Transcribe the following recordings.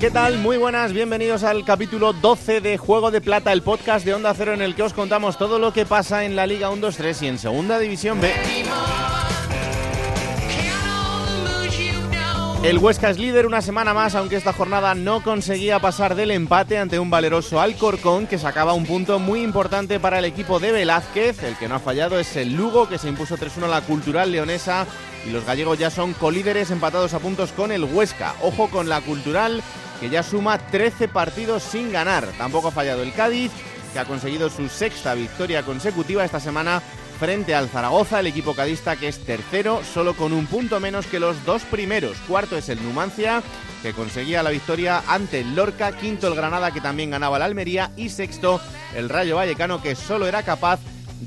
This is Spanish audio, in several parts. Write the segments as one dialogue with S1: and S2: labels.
S1: ¿Qué tal? Muy buenas, bienvenidos al capítulo 12 de Juego de Plata, el podcast de Onda Cero en el que os contamos todo lo que pasa en la Liga 1-2-3 y en Segunda División B. El Huesca es líder una semana más, aunque esta jornada no conseguía pasar del empate ante un valeroso Alcorcón que sacaba un punto muy importante para el equipo de Velázquez. El que no ha fallado es el Lugo, que se impuso 3-1 a la Cultural Leonesa y los gallegos ya son colíderes empatados a puntos con el Huesca. Ojo con la Cultural, que ya suma 13 partidos sin ganar. Tampoco ha fallado el Cádiz, que ha conseguido su sexta victoria consecutiva esta semana frente al Zaragoza, el equipo cadista que es tercero, solo con un punto menos que los dos primeros. Cuarto es el Numancia, que conseguía la victoria ante el Lorca, quinto el Granada, que también ganaba la Almería, y sexto el Rayo Vallecano, que solo era capaz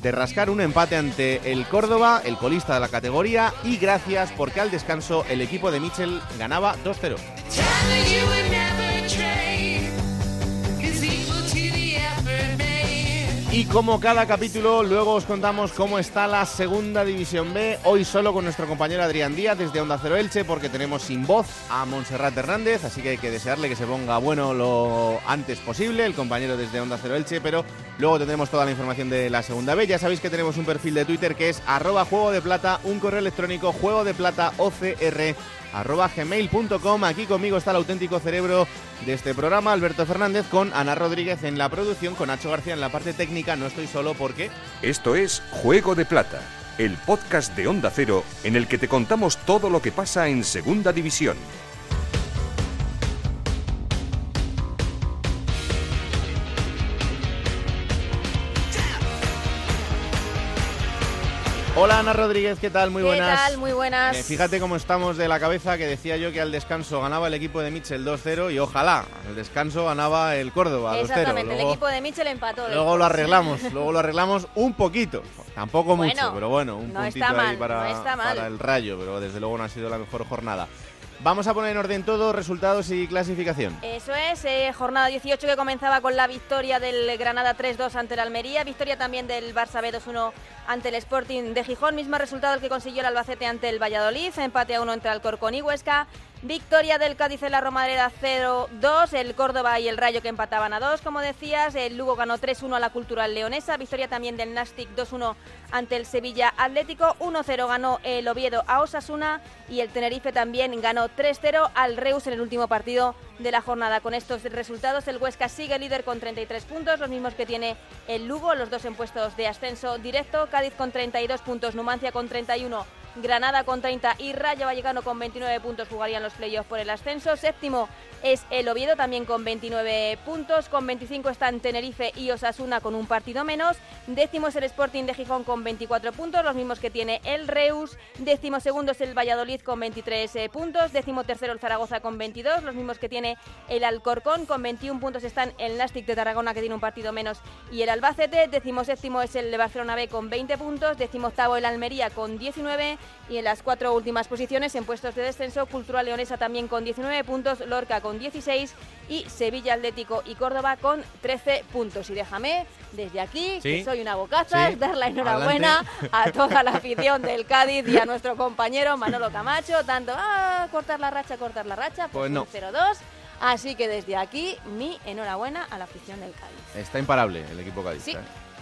S1: rascar un empate ante el Córdoba, el colista de la categoría, y gracias porque al descanso el equipo de Mitchell ganaba 2-0. Y como cada capítulo, luego os contamos cómo está la segunda división B. Hoy solo con nuestro compañero Adrián Díaz desde Onda Cero Elche, porque tenemos sin voz a Montserrat Hernández, así que hay que desearle que se ponga bueno lo antes posible, el compañero desde Onda Cero Elche, pero luego tendremos toda la información de la segunda B. Ya sabéis que tenemos un perfil de Twitter que es arroba juego de plata, un correo electrónico juego de plata OCR arroba gmail.com. Aquí conmigo está el auténtico cerebro de este programa, Alberto Fernández, con Ana Rodríguez en la producción, con Nacho García en la parte técnica. No estoy solo porque...
S2: Esto es Juego de Plata, el podcast de Onda Cero en el que te contamos todo lo que pasa en Segunda División.
S1: Hola Ana Rodríguez, ¿qué tal? Muy buenas.
S3: ¿Qué tal? Muy buenas.
S1: Eh, fíjate cómo estamos de la cabeza que decía yo que al descanso ganaba el equipo de Mitchell 2-0 y ojalá al descanso ganaba el Córdoba 2-0.
S3: Exactamente, el equipo de Mitchell empató.
S1: Luego lo arreglamos, luego lo arreglamos un poquito. Tampoco
S3: Bueno,
S1: mucho, pero bueno, un
S3: no
S1: puntito ahí
S3: mal,
S1: para,
S3: no está mal.
S1: para el rayo, pero desde luego no ha sido la mejor jornada. Vamos a poner en orden todo, resultados y clasificación.
S3: Eso es, eh, jornada 18 que comenzaba con la victoria del Granada 3-2 ante el Almería, victoria también del Barça B 2-1 ante el Sporting de Gijón, mismo resultado el que consiguió el Albacete ante el Valladolid, empate a 1 entre Alcorcón y Huesca, victoria del Cádiz en la Romareda 0-2, el Córdoba y el Rayo que empataban a 2, como decías, el Lugo ganó 3-1 a la Cultural Leonesa, victoria también del Nastic 2-1 ante el Sevilla Atlético, 1-0 ganó el Oviedo a Osasuna y el Tenerife también ganó 3-0 al Reus en el último partido de la jornada. Con estos resultados, el Huesca sigue líder con 33 puntos, los mismos que tiene el Lugo, los dos en puestos de ascenso directo. Cádiz con 32 puntos, Numancia con 31, Granada con 30 y Rayo Vallecano con 29 puntos jugarían los playoffs por el ascenso. Séptimo es el Oviedo también con 29 puntos, con 25 están Tenerife y Osasuna con un partido menos. Décimo es el Sporting de Gijón con 24 puntos, los mismos que tiene el Reus. Décimo segundo es el Valladolid con 23 eh, puntos. Décimo tercero el Zaragoza con 22, los mismos que tiene el Alcorcón. Con 21 puntos están el Nastic de Tarragona que tiene un partido menos y el Albacete. Décimo séptimo es el de Barcelona B con 20 puntos. Décimo octavo el Almería con 19 y en las cuatro últimas posiciones en puestos de descenso Cultural Leonesa también con 19 puntos, Lorca con 16 y Sevilla Atlético y Córdoba con 13 puntos. Y déjame desde aquí,
S1: Sí.
S3: que soy una bocaza,
S1: Sí.
S3: dar la enhorabuena a toda la afición del Cádiz y a nuestro compañero Manolo Camacho, tanto ah, cortar la racha, cortar la racha,
S1: Pues no.
S3: un 0-2. Así que desde aquí, mi enhorabuena a la afición del Cádiz.
S1: Está imparable el equipo Cádiz.
S3: Sí,
S1: ¿eh?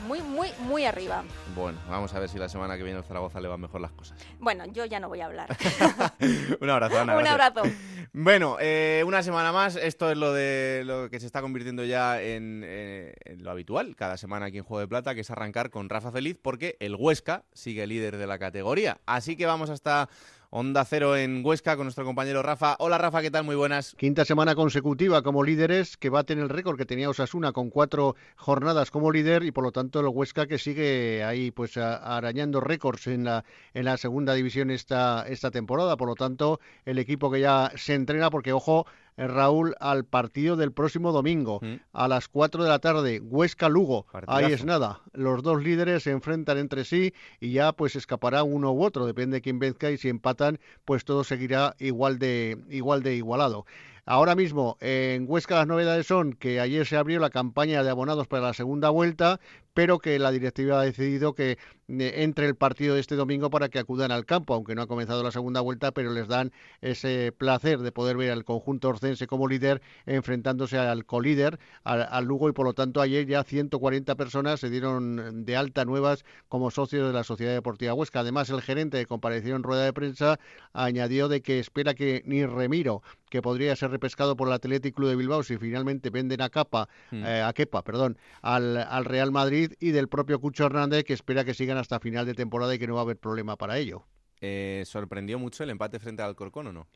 S3: muy, muy, muy arriba.
S1: Bueno, vamos a ver si la semana que viene el Zaragoza le van mejor las cosas.
S3: Bueno, yo ya no voy a hablar.
S1: Un abrazo, Ana.
S3: Un
S1: gracias.
S3: abrazo.
S1: Bueno, eh, una semana más. Esto es lo de lo que se está convirtiendo ya en, eh, en lo habitual cada semana aquí en Juego de Plata, que es arrancar con Rafa Feliz, porque el Huesca sigue líder de la categoría. Así que vamos hasta Onda Cero en Huesca con nuestro compañero Rafa. Hola Rafa, ¿qué tal? Muy buenas.
S4: Quinta semana consecutiva como líderes que baten el récord que tenía Osasuna con cuatro jornadas como líder y por lo tanto el Huesca que sigue ahí pues arañando récords en la en la segunda división esta esta temporada. Por lo tanto el equipo que ya se entrena porque ojo Raúl, al partido del próximo domingo,
S1: Mm.
S4: a las 4 de la tarde, Huesca-Lugo. Ahí es nada. Los dos líderes se enfrentan entre sí y ya pues escapará uno u otro, depende de quién venzca y si empatan, pues todo seguirá igual de igual de igualado. Ahora mismo en Huesca las novedades son que ayer se abrió la campaña de abonados para la segunda vuelta, pero que la directiva ha decidido que eh, entre el partido de este domingo para que acudan al campo, aunque no ha comenzado la segunda vuelta, pero les dan ese placer de poder ver al conjunto orcense como líder enfrentándose al colíder, al, Lugo, y por lo tanto ayer ya 140 personas se dieron de alta nuevas como socios de la Sociedad Deportiva Huesca. Además, el gerente compareció en rueda de prensa añadió de que espera que ni Remiro, que podría ser repescado por el Athletic Club de Bilbao si finalmente venden a Capa,
S1: Mm.
S4: eh, a Kepa, perdón, al, al Real Madrid y del propio Cucho Hernández que espera que sigan hasta final de temporada y que no va a haber problema para ello.
S1: Eh, ¿Sorprendió mucho el empate frente al Corcón o no?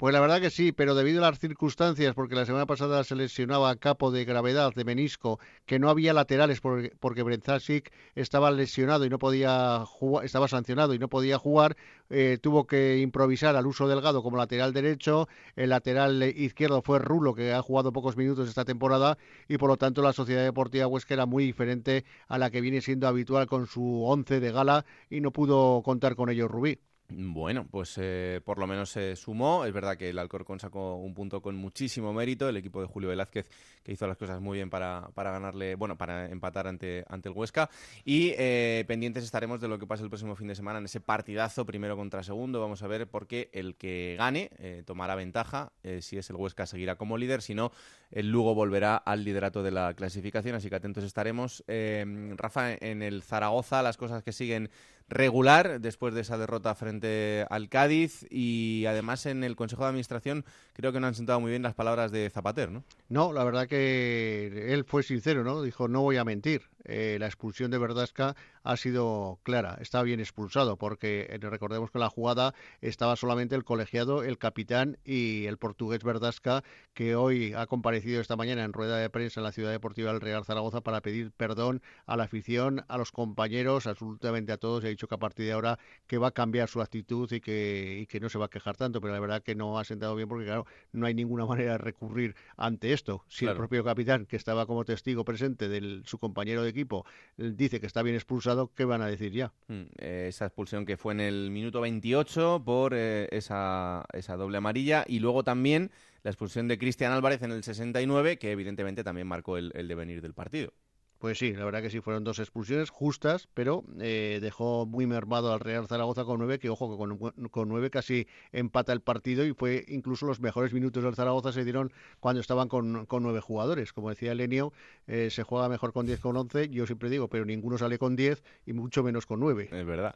S4: Pues la verdad que sí, pero debido a las circunstancias, porque la semana pasada se lesionaba a capo de gravedad de menisco, que no había laterales porque, porque Brenzasic estaba lesionado y no podía jugar, estaba sancionado y no podía jugar, eh, tuvo que improvisar al uso delgado como lateral derecho, el lateral izquierdo fue Rulo, que ha jugado pocos minutos esta temporada, y por lo tanto la Sociedad Deportiva Huesca era muy diferente a la que viene siendo habitual con su once de gala y no pudo contar con ello Rubí.
S1: Bueno, pues eh, por lo menos se sumó. Es verdad que el Alcorcón sacó un punto con muchísimo mérito. El equipo de Julio Velázquez, que hizo las cosas muy bien para, para ganarle, bueno, para empatar ante, ante el Huesca. Y eh, pendientes estaremos de lo que pase el próximo fin de semana en ese partidazo, primero contra segundo. Vamos a ver porque el que gane eh, tomará ventaja. Eh, si es el Huesca, seguirá como líder. Si no, el Lugo volverá al liderato de la clasificación. Así que atentos estaremos. Eh, Rafa, en el Zaragoza, las cosas que siguen regular después de esa derrota frente al Cádiz y además en el Consejo de Administración creo que no han sentado muy bien las palabras de Zapater, ¿no?
S4: No, la verdad que él fue sincero, ¿no? Dijo, no voy a mentir. Eh, la expulsión de Verdasca ha sido clara, está bien expulsado, porque eh, recordemos que en la jugada estaba solamente el colegiado, el capitán y el portugués Verdasca, que hoy ha comparecido esta mañana en rueda de prensa en la Ciudad Deportiva del Real Zaragoza para pedir perdón a la afición, a los compañeros, absolutamente a todos, y ha dicho que a partir de ahora que va a cambiar su actitud y que, y que no se va a quejar tanto, pero la verdad que no ha sentado bien porque, claro, no hay ninguna manera de recurrir ante esto. Si
S1: Claro.
S4: el propio capitán, que estaba como testigo presente de su compañero de equipo, dice que está bien expulsado, ¿qué van a decir ya?
S1: Mm, esa expulsión que fue en el minuto 28 por eh, esa, esa doble amarilla y luego también la expulsión de Cristian Álvarez en el 69 que evidentemente también marcó el, el devenir del partido.
S4: Pues sí, la verdad que sí, fueron dos expulsiones justas, pero eh, dejó muy mermado al Real Zaragoza con nueve, que ojo, que con, con nueve casi empata el partido y fue incluso los mejores minutos del Zaragoza se dieron cuando estaban con, con nueve jugadores. Como decía Lenio, eh, se juega mejor con 10 con 11, yo siempre digo, pero ninguno sale con 10 y mucho menos con nueve.
S1: Es verdad.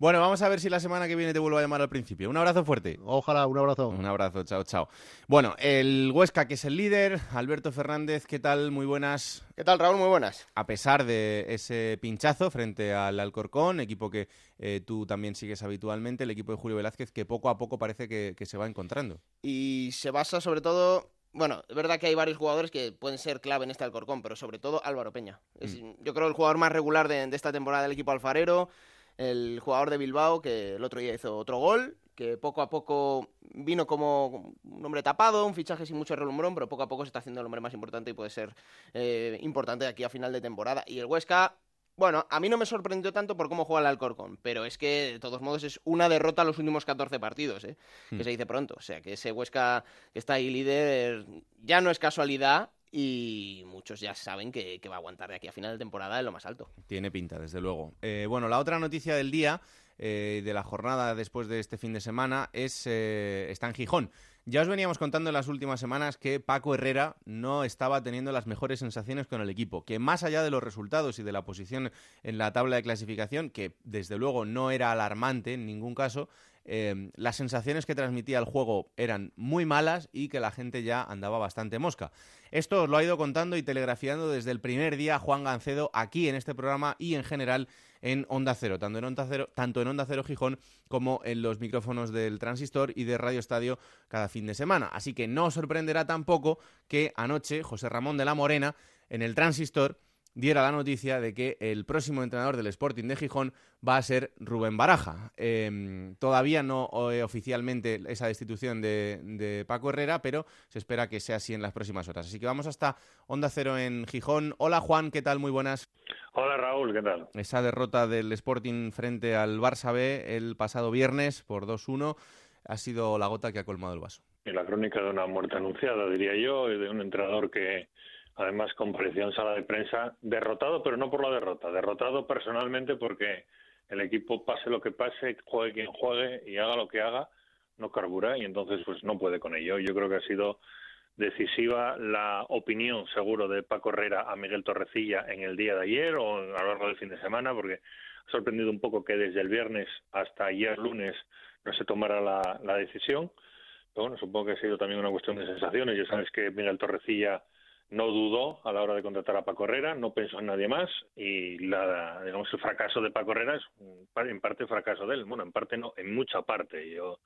S1: Bueno, vamos a ver si la semana que viene te vuelvo a llamar al principio. Un abrazo fuerte.
S4: Ojalá, un abrazo.
S1: Un abrazo, chao, chao. Bueno, el Huesca, que es el líder, Alberto Fernández, ¿qué tal? Muy buenas.
S5: ¿Qué tal, Raúl? Muy buenas.
S1: A pesar de ese pinchazo frente al Alcorcón, equipo que eh, tú también sigues habitualmente, el equipo de Julio Velázquez, que poco a poco parece que, que se va encontrando.
S5: Y se basa sobre todo. Bueno, es verdad que hay varios jugadores que pueden ser clave en este Alcorcón, pero sobre todo Álvaro Peña. Es, Yo creo el jugador más regular de, de esta temporada del equipo alfarero, el jugador de Bilbao que el otro día hizo otro gol, que poco a poco vino como un hombre tapado, un fichaje sin mucho relumbrón, pero poco a poco se está haciendo el hombre más importante y puede ser eh, importante de aquí a final de temporada. Y el Huesca, bueno, a mí no me sorprendió tanto por cómo juega el Alcorcón, pero es que de todos modos es una derrota en los últimos 14 partidos, ¿eh?
S1: Hmm.
S5: que se dice pronto. O sea, que ese Huesca que está ahí líder ya no es casualidad y muchos ya saben que, que va a aguantar de aquí a final de temporada en lo más alto.
S1: Tiene pinta, desde luego. Eh, bueno, la otra noticia del día, eh, de la jornada después de este fin de semana, es eh, está en Gijón. Ya os veníamos contando en las últimas semanas que Paco Herrera no estaba teniendo las mejores sensaciones con el equipo, que más allá de los resultados y de la posición en la tabla de clasificación, que desde luego no era alarmante en ningún caso, eh, las sensaciones que transmitía el juego eran muy malas y que la gente ya andaba bastante mosca. Esto os lo ha ido contando y telegrafiando desde el primer día Juan Gancedo aquí en este programa y en general en Onda Cero, tanto en Onda Cero, tanto en Onda Cero Gijón como en los micrófonos del Transistor y de Radio Estadio cada fin de semana. Así que no os sorprenderá tampoco que anoche José Ramón de la Morena en el Transistor diera la noticia de que el próximo entrenador del Sporting de Gijón va a ser Rubén Baraja. Em, todavía no eh, oficialmente esa destitución de, Paco Herrera, pero se espera que sea así en las próximas horas. Así que vamos hasta Onda Cero en Gijón. Hola Juan, ¿qué tal? Muy buenas.
S6: Hola Raúl, ¿qué tal?
S1: Esa derrota del Sporting frente al Barça B el pasado viernes por 2-1 ha sido la gota que ha colmado el vaso.
S6: Y la crónica de una muerte anunciada, diría yo, y de un entrenador que además compareció en sala de prensa derrotado, pero no por la derrota, derrotado personalmente porque el equipo pase lo que pase, juegue quien juegue y haga lo que haga, no carbura y entonces pues no puede con ello. Yo creo que ha sido decisiva la opinión seguro de Paco Herrera a Miguel Torrecilla en el día de ayer o a lo largo del fin de semana porque ha sorprendido un poco que desde el viernes hasta ayer lunes no se tomara la, la decisión. Pero bueno, supongo que ha sido también una cuestión de sensaciones. Ya sabes que Miguel Torrecilla no dudó a la hora de contratar a Paco Herrera, no pensó en nadie más y la, digamos el fracaso de Paco Herrera es en parte fracaso de él, bueno, en parte no, en mucha parte. Yo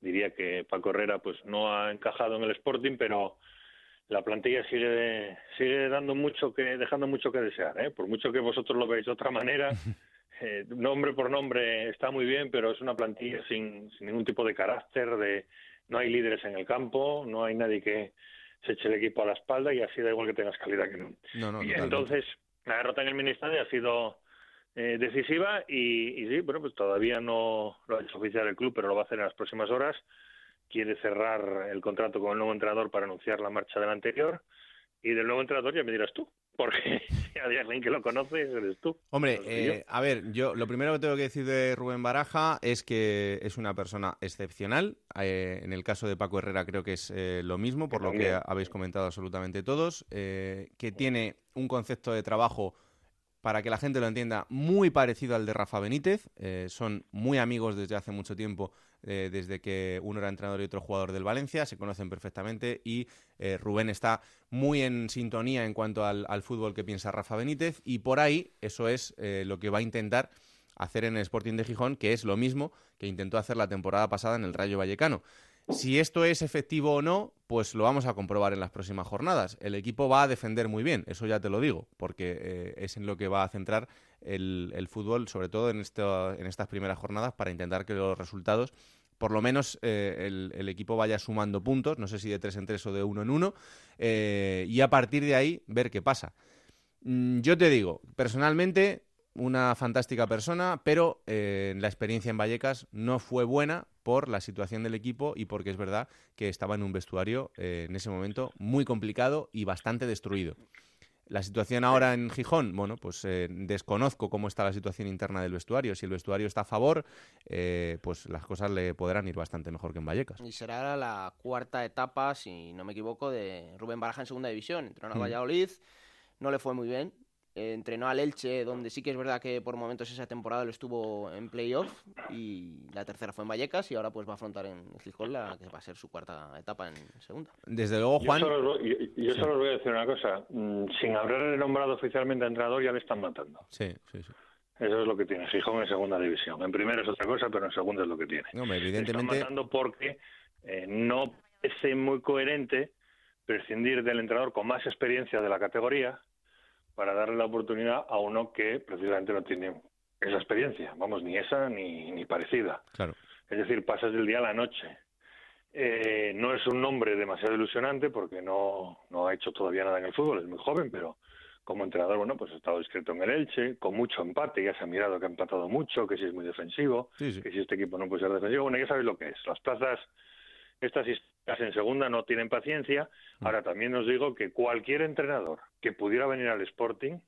S6: diría que Paco Herrera pues no ha encajado en el Sporting, pero la plantilla sigue sigue dando mucho que dejando mucho que desear, ¿eh? por mucho que vosotros lo veáis de otra manera. Eh, nombre por nombre está muy bien, pero es una plantilla sin, sin ningún tipo de carácter, de no hay líderes en el campo, no hay nadie que, se eche el equipo a la espalda y así da igual que tengas calidad que no. y entonces la derrota en el Ministerio ha sido eh, decisiva y, sí, bueno, pues todavía no lo ha hecho oficial el club, pero lo va a hacer en las próximas horas. Quiere cerrar el contrato con el nuevo entrenador para anunciar la marcha del anterior y del nuevo entrenador ya me dirás tú porque hay alguien que lo conoce, eres tú.
S1: Hombre, eh, a ver, yo lo primero que tengo que decir de Rubén Baraja es que es una persona excepcional. Eh, en el caso de Paco Herrera creo que es eh, lo mismo, por lo que habéis comentado absolutamente todos, que tiene un concepto de trabajo para que la gente lo entienda, muy parecido al de Rafa Benítez. son muy amigos desde hace mucho tiempo eh, desde que uno era entrenador y otro jugador del Valencia, se conocen perfectamente y eh, Rubén está muy en sintonía en cuanto al, fútbol que piensa Rafa Benítez y por ahí eso es eh, lo que va a intentar hacer en el Sporting de Gijón, que es lo mismo que intentó hacer la temporada pasada en el Rayo Vallecano. Si esto es efectivo o no, pues lo vamos a comprobar en las próximas jornadas. El equipo va a defender muy bien, eso ya te lo digo, porque es en lo que va a centrar el, fútbol, sobre todo en, estas primeras jornadas, para intentar que los resultados por lo menos eh, el, equipo vaya sumando puntos, no sé si de tres en tres o de uno en uno, eh, y a partir de ahí ver qué pasa. Mm, yo te digo, personalmente, una fantástica persona, pero eh, la experiencia en Vallecas no fue buena por la situación del equipo y porque es verdad que estaba en un vestuario en ese momento muy complicado y bastante destruido. La situación ahora en Gijón, bueno, pues eh, desconozco cómo está la situación interna del vestuario. Si el vestuario está a favor, eh, pues las cosas le podrán ir bastante mejor que en Vallecas.
S5: Y será la cuarta etapa, si no me equivoco, de Rubén Baraja en segunda división. Entró en mm. Valladolid, no le fue muy bien, entrenó al Elche, donde sí que es verdad que por momentos esa temporada lo estuvo en playoff y la tercera fue en Vallecas y ahora pues va a afrontar en Gijón la que va a ser su cuarta etapa en segunda.
S1: Desde luego, Juan...
S6: Yo solo, os voy a decir una cosa, mm, sin haberle nombrado oficialmente a entrenador ya le están matando.
S1: Sí, sí, sí.
S6: Eso es lo que tiene Gijón en segunda división. En primera es otra cosa, pero en segunda es lo que tiene.
S1: No, evidentemente...
S6: Le están matando porque eh, no parece muy coherente prescindir del entrenador con más experiencia de la categoría para darle la oportunidad a uno que precisamente no tiene esa experiencia, vamos, ni esa ni, ni parecida.
S1: Claro.
S6: Es decir, pasas del día a la noche. Eh, no es un nombre demasiado ilusionante porque no, no ha hecho todavía nada en el fútbol, es muy joven, pero como entrenador, bueno, pues ha estado discreto en el Elche, con mucho empate, ya se ha mirado que ha empatado mucho, que si es muy defensivo, que si este equipo no puede ser defensivo, bueno, ya sabéis lo que es. Las plazas estas historias en segunda no tienen paciencia. Mm. Ahora también os digo que cualquier entrenador que pudiera venir al Sporting,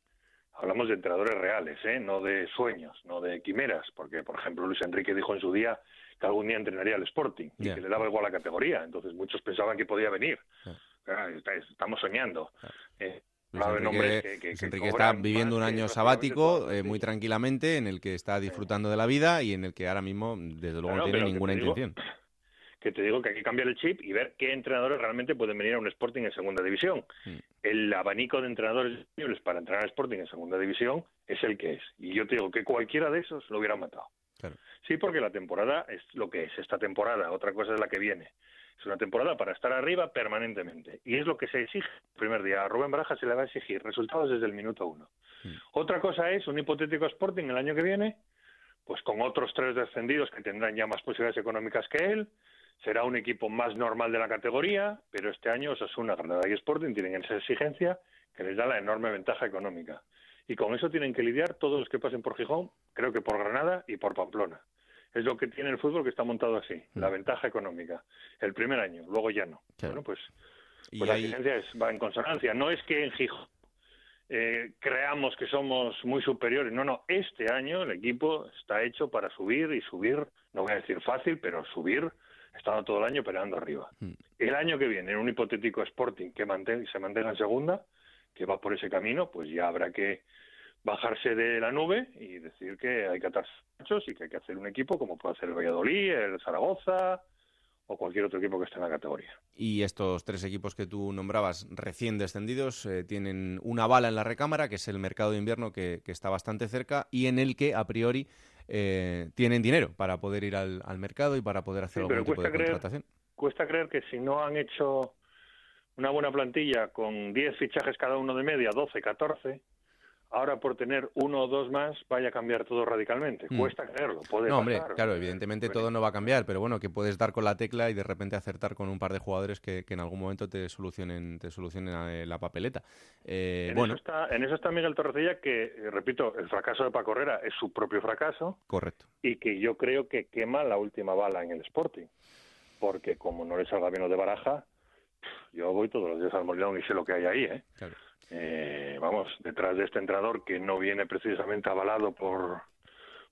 S6: hablamos de entrenadores reales, ¿eh? no de sueños, no de quimeras, porque por ejemplo Luis Enrique dijo en su día que algún día entrenaría al Sporting y que le daba igual la categoría, entonces muchos pensaban que podía venir. Estamos soñando.
S1: Eh, Luis Enrique, está viviendo un año sabático eh, muy tranquilamente en el que está disfrutando de la vida y en el que ahora mismo desde luego no, tiene ninguna intención
S6: que te digo que hay que cambiar el chip y ver qué entrenadores realmente pueden venir a un Sporting en segunda división. Mm. El abanico de entrenadores disponibles para entrenar al Sporting en segunda división es el que es. Y yo te digo que cualquiera de esos lo hubiera matado. Sí, porque la temporada es lo que es esta temporada, otra cosa es la que viene. Es una temporada para estar arriba permanentemente. Y es lo que se exige el primer día. A Rubén Baraja se le va a exigir resultados desde el minuto uno. Mm. Otra cosa es un hipotético Sporting el año que viene, pues con otros tres descendidos que tendrán ya más posibilidades económicas que él. Será un equipo más normal de la categoría, pero este año Osasuna, Granada y Sporting tienen esa exigencia que les da la enorme ventaja económica. Y con eso tienen que lidiar todos los que pasen por Gijón, creo que por Granada y por Pamplona es lo que tiene el fútbol que está montado así, mm. la ventaja económica. El primer año, luego ya no. Bueno, pues, pues la exigencia va en consonancia. No es que en Gijón eh, creamos que somos muy superiores. No, no, este año el equipo está hecho para subir y subir, no voy a decir fácil, pero subir estando todo el año peleando arriba. Mm. El año que viene, en un hipotético Sporting que se mantenga en segunda, que va por ese camino, pues ya habrá que bajarse de la nube y decir que hay que atarse y que hay que hacer un equipo como puede hacer el Valladolid, el Zaragoza o cualquier otro equipo que esté en la categoría.
S1: Y estos tres equipos que tú nombrabas recién descendidos eh, tienen una bala en la recámara, que es el mercado de invierno que, está bastante cerca y en el que a priori eh, tienen dinero para poder ir al, mercado y para poder hacer algún tipo de contratación.
S6: Cuesta creer que si no han hecho una buena plantilla con 10 fichajes cada uno de media, 12, 14, ahora por tener uno o dos más vaya a cambiar todo radicalmente. Mm. Cuesta creerlo, puede
S1: No, hombre, claro, evidentemente todo no va a cambiar, pero bueno, que puedes dar con la tecla y de repente acertar con un par de jugadores que, en algún momento te solucionen te solucionen eh, la papeleta.
S6: Eh, en, bueno. eso está, en eso está Miguel Torrecilla, que, eh, repito, el fracaso de Paco Herrera es su propio fracaso.
S1: Correcto.
S6: Y que yo creo que quema la última bala en el Sporting. Porque como no le salga bien lo de Baraja, yo voy todos los días al Molinón y sé lo que hay ahí, ¿eh? Claro eh, vamos, detrás de este entrenador que no viene precisamente avalado por,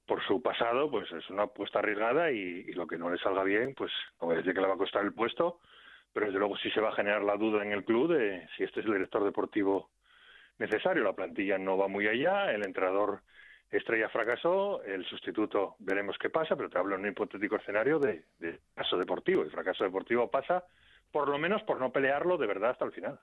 S6: por su pasado, pues es una apuesta arriesgada y, lo que no le salga bien, pues no voy a decir que le va a costar el puesto, pero desde luego sí se va a generar la duda en el club de si este es el director deportivo necesario. La plantilla no va muy allá, el entrenador estrella fracasó, el sustituto veremos qué pasa, pero te hablo en un hipotético escenario de, de caso deportivo. El fracaso deportivo pasa por lo menos por no pelearlo de verdad hasta el final.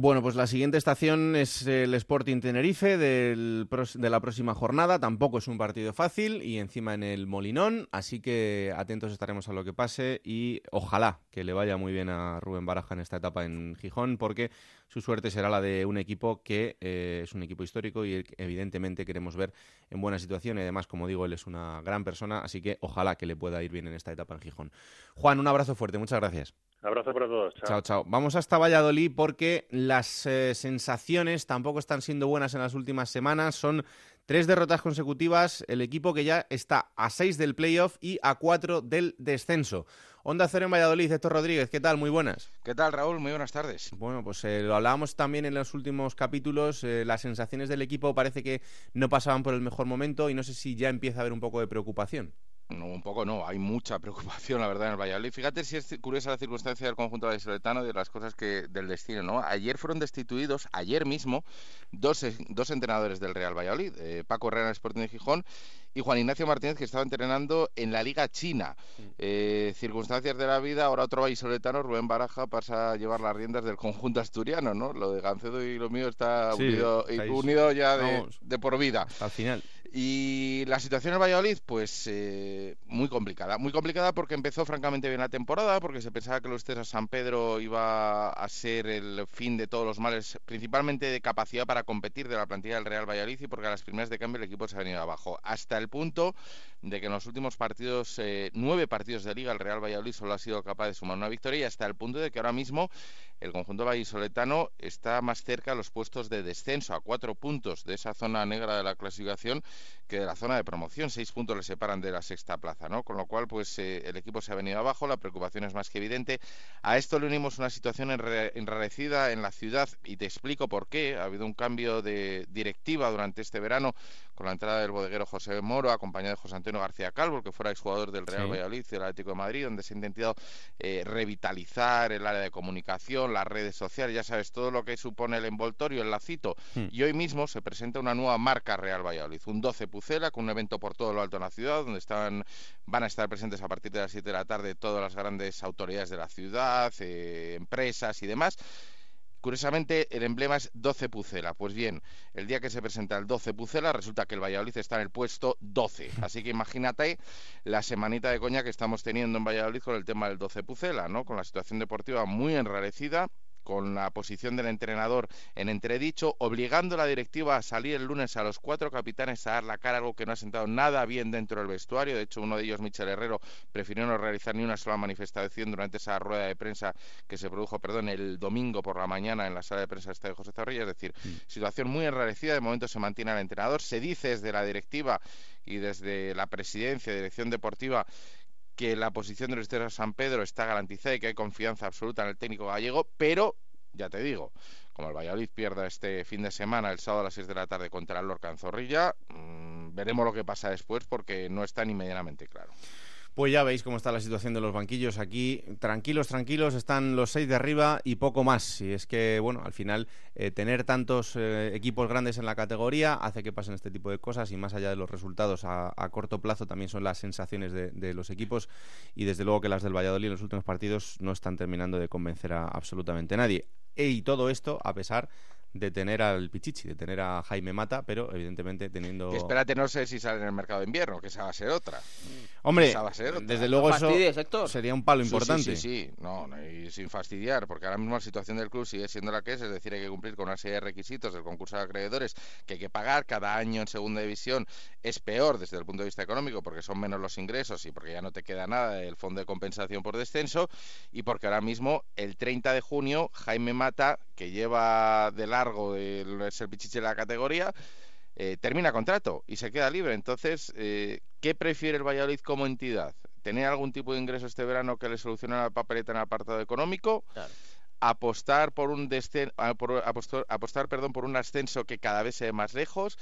S1: Bueno, pues la siguiente estación es el Sporting Tenerife de la próxima jornada. Tampoco es un partido fácil y encima en el Molinón, así que atentos estaremos a lo que pase y ojalá que le vaya muy bien a Rubén Baraja en esta etapa en Gijón, porque su suerte será la de un equipo que eh, es un equipo histórico y evidentemente queremos ver en buena situación y además, como digo, él es una gran persona, así que ojalá que le pueda ir bien en esta etapa en Gijón. Juan, un abrazo fuerte, muchas gracias.
S6: Un abrazo para todos.
S1: Chao, chao. Vamos hasta Valladolid porque las eh, sensaciones tampoco están siendo buenas en las últimas semanas. Son tres derrotas consecutivas. El equipo que ya está a seis del playoff y a cuatro del descenso. Onda Cero en Valladolid, Héctor Rodríguez, ¿qué tal? Muy buenas.
S7: ¿Qué tal, Raúl? Muy buenas tardes.
S1: Bueno, pues eh, lo hablábamos también en los últimos capítulos. Eh, las sensaciones del equipo parece que no pasaban por el mejor momento y no sé si ya empieza a haber un poco de preocupación.
S7: No, un poco no, hay mucha preocupación, la verdad, en el Valladolid. Fíjate si es curiosa la circunstancia del conjunto vallisoletano de las cosas que del destino, ¿no? Ayer fueron destituidos, ayer mismo, dos, dos entrenadores del Real Valladolid, eh, Paco Herrera en Sporting de Gijón y Juan Ignacio Martínez, que estaba entrenando en la Liga China. Mm. Eh, circunstancias de la vida, ahora otro vallisoletano, Rubén Baraja, pasa a llevar las riendas del conjunto asturiano, ¿no? Lo de Gancedo y lo mío está unido, unido, ya de, de por vida.
S1: Al final.
S7: Y la situación en Valladolid, pues eh, muy complicada. Muy complicada porque empezó francamente bien la temporada, porque se pensaba que los a San Pedro iba a ser el fin de todos los males, principalmente de capacidad para competir de la plantilla del Real Valladolid y porque a las primeras de cambio el equipo se ha venido abajo. Hasta el punto de que en los últimos partidos, eh, nueve partidos de liga, el Real Valladolid solo ha sido capaz de sumar una victoria y hasta el punto de que ahora mismo el conjunto vallisoletano está más cerca a los puestos de descenso, a cuatro puntos de esa zona negra de la clasificación que de la zona de promoción. Seis puntos le separan de la sexta plaza, ¿no? Con lo cual, pues eh, el equipo se ha venido abajo, la preocupación es más que evidente. A esto le unimos una situación enrarecida en la ciudad y te explico por qué. Ha habido un cambio de directiva durante este verano con la entrada del bodeguero José Moro, acompañado de José Antonio García Calvo, que fuera exjugador del Real Valladolid y del Atlético de Madrid, donde se ha intentado eh, revitalizar el área de comunicación, las redes sociales, ya sabes, todo lo que supone el envoltorio, el lacito. Hmm. Y hoy mismo se presenta una nueva marca Real Valladolid, un 12 Pucela, con un evento por todo lo alto en la ciudad, donde están, van a estar presentes a partir de las 7 de la tarde todas las grandes autoridades de la ciudad, eh, empresas y demás Curiosamente, el emblema es 12 Pucela. Pues bien, el día que se presenta el 12 Pucela, resulta que el Valladolid está en el puesto 12. Así que imagínate la semanita de coña que estamos teniendo en Valladolid con el tema del 12 Pucela, ¿no? Con la situación deportiva muy enrarecida con la posición del entrenador en entredicho, obligando a la directiva a salir el lunes a los cuatro capitanes a dar la cara, algo que no ha sentado nada bien dentro del vestuario. De hecho, uno de ellos, Michel Herrero, prefirió no realizar ni una sola manifestación durante esa rueda de prensa que se produjo, perdón, el domingo por la mañana en la sala de prensa de José Zorrilla. Es decir, mm. situación muy enrarecida. De momento se mantiene el entrenador. Se dice desde la directiva y desde la presidencia, dirección deportiva, que la posición de los de San Pedro está garantizada y que hay confianza absoluta en el técnico gallego, pero ya te digo, como el Valladolid pierda este fin de semana, el sábado a las 6 de la tarde contra el Lorca en Zorrilla, mm, veremos lo que pasa después porque no está ni medianamente claro.
S1: Pues ya veis cómo está la situación de los banquillos aquí. Tranquilos, tranquilos, están los seis de arriba y poco más. Y es que, bueno, al final eh, tener tantos eh, equipos grandes en la categoría hace que pasen este tipo de cosas y más allá de los resultados a, corto plazo también son las sensaciones de, los equipos y desde luego que las del Valladolid en los últimos partidos no están terminando de convencer a absolutamente nadie. Y todo esto a pesar de tener al Pichichi, de tener a Jaime Mata, pero evidentemente teniendo...
S7: espérate, no sé si sale en el mercado de invierno, que esa va a ser otra.
S1: Hombre, desde luego eso sería un palo importante.
S7: Sí, sí, sí, No, y sin fastidiar, porque ahora mismo la situación del club sigue siendo la que es, es decir, hay que cumplir con una serie de requisitos del concurso de acreedores que hay que pagar cada año en segunda división. Es peor desde el punto de vista económico porque son menos los ingresos y porque ya no te queda nada del fondo de compensación por descenso y porque ahora mismo el 30 de junio Jaime Mata, que lleva de largo el ser pichiche de la categoría, eh, termina contrato y se queda libre. Entonces, eh, ¿qué prefiere el Valladolid como entidad? ¿Tener algún tipo de ingreso este verano que le solucione la papeleta en el apartado económico? apostar por un apostar, perdón, por un ascenso que cada vez se ve más lejos,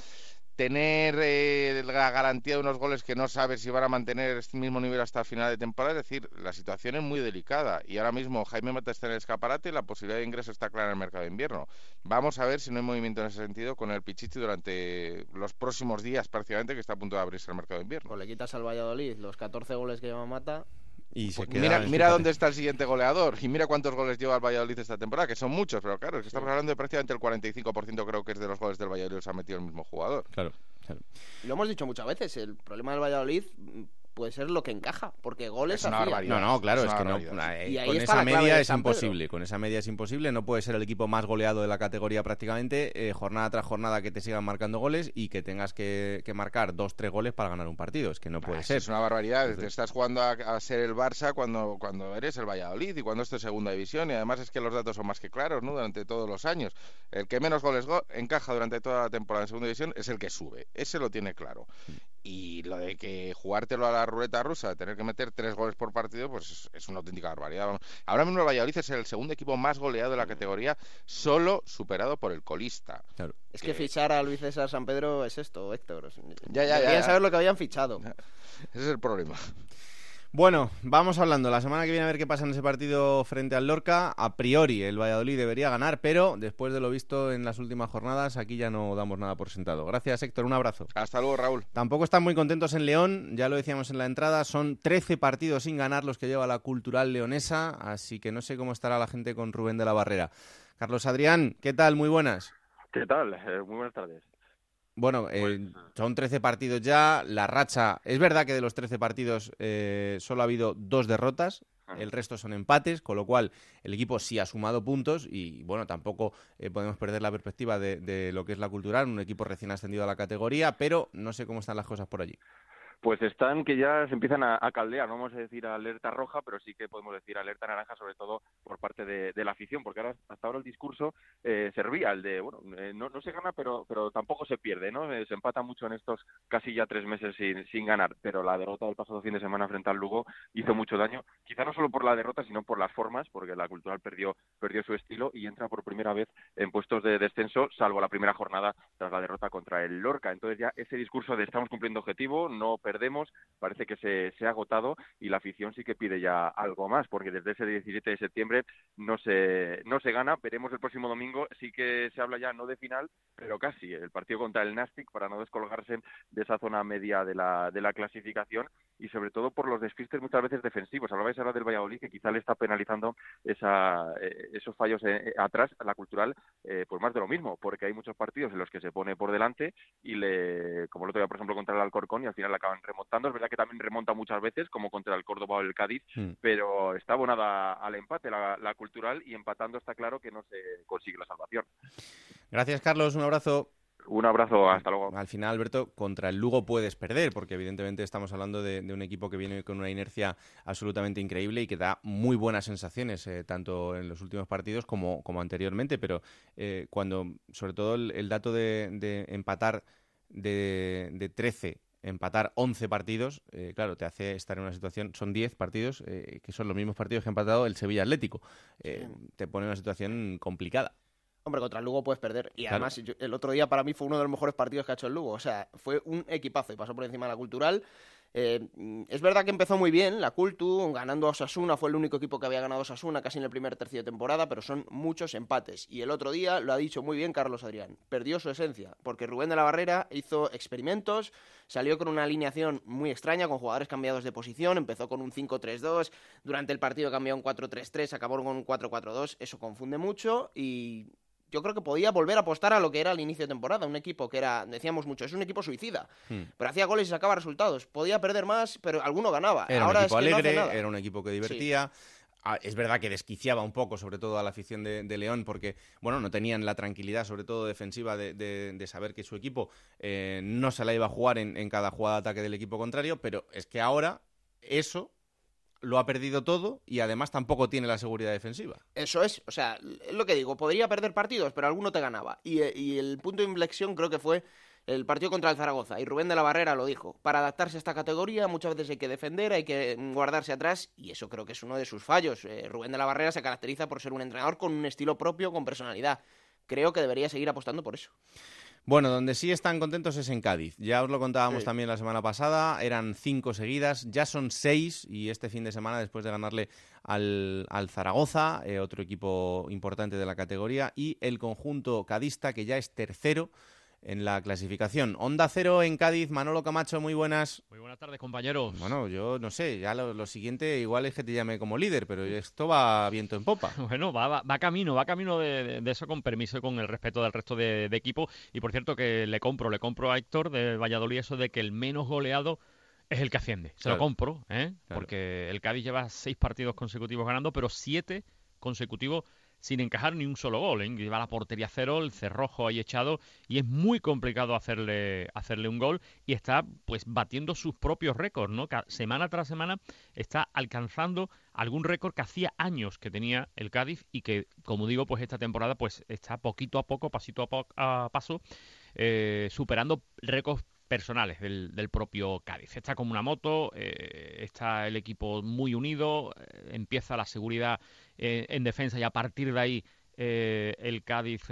S7: tener eh, la garantía de unos goles que no sabes si van a mantener este mismo nivel hasta el final de temporada. Es decir, la situación es muy delicada y ahora mismo Jaime Mata está en el escaparate y la posibilidad de ingreso está clara en el mercado de invierno. Vamos a ver si no hay movimiento en ese sentido con el Pichichi durante los próximos días prácticamente que está a punto de abrirse el mercado de invierno.
S5: Pues le quitas al Valladolid los 14 goles que lleva Mata
S7: pues mira, mira dónde está el siguiente goleador y mira cuántos goles lleva el Valladolid esta temporada, que son muchos, pero claro, es que estamos hablando de prácticamente el 45% creo que es de los goles del Valladolid se ha metido el mismo jugador.
S1: Claro, claro.
S5: Lo hemos dicho muchas veces, el problema del Valladolid puede ser lo que encaja, porque goles
S7: es una
S1: No, no, claro, es, que no. Eh, con esa media es imposible. Con esa media es imposible. No puede ser el equipo más goleado de la categoría prácticamente, eh, jornada tras jornada que te sigan marcando goles y que tengas que, marcar dos, tres goles para ganar un partido. Es que no puede ser.
S7: Es una barbaridad. Te estás jugando a, ser el Barça cuando, cuando eres el Valladolid y cuando esto es segunda división. Y además es que los datos son más que claros, ¿no? Durante todos los años. El que menos goles encaja durante toda la temporada en segunda división es el que sube. Ese lo tiene claro. Y lo de que jugártelo a la ruleta rusa, de tener que meter tres goles por partido, pues es, una auténtica barbaridad. Ahora mismo el Valladolid es el segundo equipo más goleado de la categoría, solo superado por el colista.
S5: Es que... fichar a Luis César San Pedro es esto, Héctor.
S7: Ya, ya, ya.
S5: saber lo que habían fichado.
S7: Ese es el problema.
S1: Bueno, vamos hablando. La semana que viene a ver qué pasa en ese partido frente al Lorca. A priori el Valladolid debería ganar, pero después de lo visto en las últimas jornadas, aquí ya no damos nada por sentado. Gracias, Héctor. Un abrazo.
S7: Hasta luego, Raúl.
S1: Tampoco están muy contentos en León, ya lo decíamos en la entrada. Son 13 partidos sin ganar los que lleva la cultural leonesa, así que no sé cómo estará la gente con Rubén de la Barrera. Carlos Adrián, ¿qué tal? Muy buenas.
S8: ¿Qué tal? Eh, muy buenas tardes.
S1: Bueno, eh, pues, son 13 partidos ya. La racha. Es verdad que de los 13 partidos eh, solo ha habido dos derrotas. El resto son empates, con lo cual el equipo sí ha sumado puntos y bueno, tampoco eh, podemos perder la perspectiva de, de, lo que es la cultural, un equipo recién ascendido a la categoría, pero no sé cómo están las cosas por allí
S8: pues están que ya se empiezan a, caldear, no vamos a decir alerta roja, pero sí que podemos decir alerta naranja, sobre todo por parte de, la afición, porque ahora hasta ahora el discurso eh, servía el de, bueno, eh, no, no, se gana, pero, pero tampoco se pierde, ¿no? Eh, se empata mucho en estos casi ya tres meses sin, sin ganar, pero la derrota del pasado fin de semana frente al Lugo hizo mucho daño, quizá no solo por la derrota, sino por las formas, porque la Cultural perdió, perdió su estilo y entra por primera vez en puestos de descenso, salvo la primera jornada tras la derrota contra el Lorca. Entonces ya ese discurso de estamos cumpliendo objetivo, no perdemos, parece que se, se, ha agotado y la afición sí que pide ya algo más, porque desde ese 17 de septiembre no se, no se gana. Veremos el próximo domingo, sí que se habla ya no de final, pero casi, el partido contra el Nastic para no descolgarse de esa zona media de la, de la clasificación y sobre todo por los despistes muchas veces defensivos. Hablabais ahora del Valladolid que quizá le está penalizando esa, eh, esos fallos eh, atrás a la cultural, eh, pues más de lo mismo, porque hay muchos partidos en los que se pone por delante y le, como lo tengo por ejemplo contra el Alcorcón y al final acaban remontando. Es verdad que también remonta muchas veces, como contra el Córdoba o el Cádiz, hmm. pero está abonada al empate la, la cultural y empatando está claro que no se consigue la salvación.
S1: Gracias Carlos, un abrazo.
S8: Un abrazo, hasta luego.
S1: Al final, Alberto, contra el Lugo puedes perder, porque evidentemente estamos hablando de, un equipo que viene con una inercia absolutamente increíble y que da muy buenas sensaciones, eh, tanto en los últimos partidos como, como anteriormente. Pero eh, cuando, sobre todo, el, dato de, empatar de, de 13 empatar 11 partidos, eh, claro, te hace estar en una situación, son 10 partidos, que son los mismos partidos que ha empatado el Sevilla Atlético. Te pone en una situación complicada.
S5: Hombre, contra el Lugo puedes perder. Y además, el otro día para mí fue uno de los mejores partidos que ha hecho el Lugo. O sea, fue un equipazo y pasó por encima de la cultural. Eh, es verdad que empezó muy bien la Cultu, ganando a Osasuna, fue el único equipo que había ganado a Osasuna casi en el primer tercio de temporada, pero son muchos empates. Y el otro día lo ha dicho muy bien Carlos Adrián, perdió su esencia, porque Rubén de la Barrera hizo experimentos, salió con una alineación muy extraña, con jugadores cambiados de posición, empezó con un 5-3-2, durante el partido cambió un 4-3-3, acabó con un 4-4-2, eso confunde mucho y yo creo que podía volver a apostar a lo que era al inicio de temporada, un equipo que era, decíamos mucho, es un equipo suicida, hmm. pero hacía goles y sacaba resultados, podía perder más, pero alguno ganaba.
S1: Era un equipo alegre, era un equipo que divertía. Ah, es verdad que desquiciaba un poco, sobre todo a la afición de, León, porque bueno, no tenían la tranquilidad, sobre todo defensiva, de, saber que su equipo eh, no se la iba a jugar en, en cada jugada de ataque del equipo contrario, pero es que ahora eso lo ha perdido todo y además tampoco tiene la seguridad defensiva.
S5: Eso es, o sea, es lo que digo, podría perder partidos, pero alguno te ganaba. Y, el punto de inflexión creo que fue el partido contra el Zaragoza. Y Rubén de la Barrera lo dijo, para adaptarse a esta categoría muchas veces hay que defender, hay que guardarse atrás y eso creo que es uno de sus fallos. Eh, Rubén de la Barrera se caracteriza por ser un entrenador con un estilo propio, con personalidad. Creo que debería seguir apostando por eso.
S1: Bueno, donde sí están contentos es en Cádiz. Ya os lo contábamos también la semana pasada, eran cinco seguidas, ya son seis y este fin de semana después de ganarle al, Zaragoza, eh, otro equipo importante de la categoría, y el conjunto cadista que ya es tercero en la clasificación. Onda Cero en Cádiz, Manolo Camacho, muy buenas.
S9: Muy buenas tardes, compañeros.
S1: Bueno, yo no sé, ya lo, siguiente igual es que te llame como líder, pero esto va viento en popa.
S9: Bueno, va, va, camino, va camino de, eso con permiso y con el respeto del resto de, equipo. Y por cierto que le compro, le compro a Héctor de Valladolid eso de que el menos goleado es el que asciende. Se lo compro, ¿eh? porque el Cádiz lleva seis partidos consecutivos ganando, pero siete consecutivos sin encajar ni un solo gol. ¿eh? Lleva la portería cero, el cerrojo ahí echado y es muy complicado hacerle, hacerle un gol y está pues batiendo sus propios récords, ¿no? Semana tras semana está alcanzando algún récord que hacía años que tenía el Cádiz y que, como digo, pues esta temporada pues está poquito a poco, pasito a, paso, eh, superando récords personales del, propio Cádiz. Está como una moto, eh, está el equipo muy unido, eh, empieza la seguridad eh, en defensa y a partir de ahí el Cádiz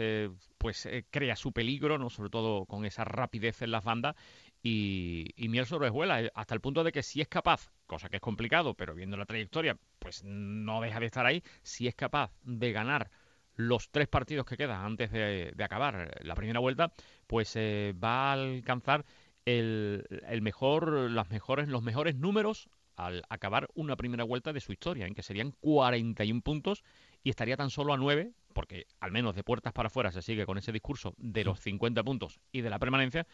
S9: pues crea su peligro, no sobre todo con esa rapidez en las bandas y, y miel sobre hasta el punto de que si es capaz, cosa que es complicado, pero viendo la trayectoria, pues no deja de estar ahí, si es capaz de ganar los tres partidos que quedan antes de, acabar la primera vuelta, pues va a alcanzar el, el mejor, las mejores, los mejores números al acabar una primera vuelta de su historia, en que serían 41 puntos y estaría tan solo a 9, porque al menos de puertas para afuera se sigue con ese discurso de los 50 puntos y de la permanencia,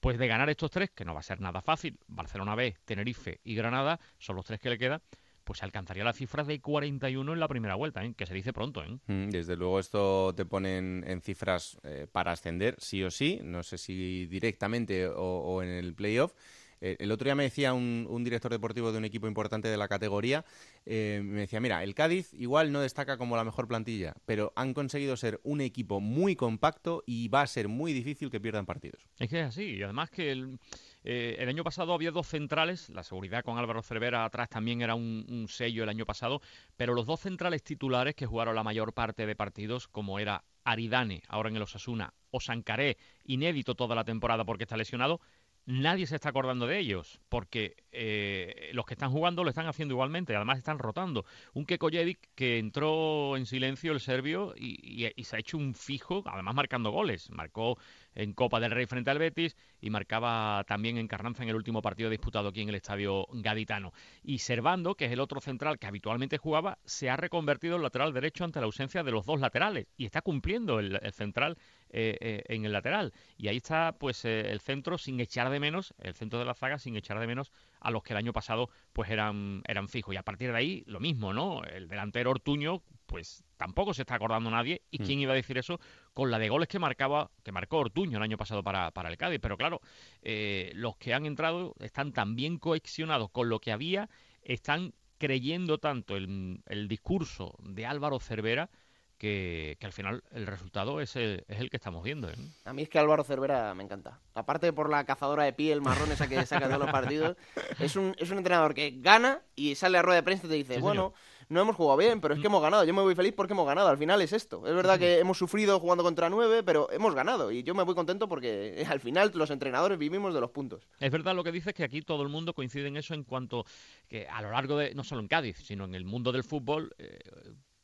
S9: pues de ganar estos tres, que no va a ser nada fácil, Barcelona B, Tenerife y Granada, son los tres que le quedan, pues alcanzaría la cifra de 41 en la primera vuelta, ¿eh? que se dice pronto. ¿eh?
S1: Mm, desde luego esto te pone en, cifras eh, para ascender, sí o sí, no sé si directamente o, en el playoff. Eh, el otro día me decía un, director deportivo de un equipo importante de la categoría, me decía, mira, el Cádiz igual no destaca como la mejor plantilla, pero han conseguido ser un equipo muy compacto y va a ser muy difícil que pierdan partidos.
S9: Es que es así, y además que el, eh, el año pasado había dos centrales, la seguridad con Álvaro Cervera atrás también era un, sello el año pasado, pero los dos centrales titulares que jugaron la mayor parte de partidos, como era Aridane, ahora en el Osasuna, o Sancaré, inédito toda la temporada porque está lesionado, nadie se está acordando de ellos, porque eh, los que están jugando lo están haciendo igualmente, además están rotando. Un Kekojevic que entró en silencio el serbio y, y, se ha hecho un fijo, además marcando goles. Marcó en Copa del Rey frente al Betis y marcaba también en Carranza en el último partido disputado aquí en el Estadio Gaditano. Y Servando, que es el otro central que habitualmente jugaba, se ha reconvertido en lateral derecho ante la ausencia de los dos laterales y está cumpliendo el, central eh, eh, en el lateral. Y ahí está pues eh, el centro sin echar de menos, el centro de la zaga sin echar de menos a los que el año pasado pues eran, eran fijos. Y a partir de ahí lo mismo, ¿no? El delantero Ortuño pues tampoco se está acordando nadie. ¿Y mm. quién iba a decir eso con la de goles que marcaba, que marcó Ortuño el año pasado para, para el Cádiz? Pero claro, eh, los que han entrado están tan bien coexionados con lo que había, están creyendo tanto el, el discurso de Álvaro Cervera que, al final el resultado es el, es el que estamos viendo. ¿eh?
S5: A mí es que Álvaro Cervera me encanta. Aparte por la cazadora de piel marrón esa que saca todos los partidos, es un, es un entrenador que gana y sale a rueda de prensa y te dice, bueno, no hemos jugado bien, pero es que hemos ganado. Yo me voy feliz porque hemos ganado. Al final es esto. Es verdad que hemos sufrido jugando contra nueve, pero hemos ganado. Y yo me voy contento porque al final los entrenadores vivimos de los puntos.
S9: Es verdad lo que dices que aquí todo el mundo coincide en eso en cuanto que a lo largo de, no solo en Cádiz, sino en el mundo del fútbol, eh,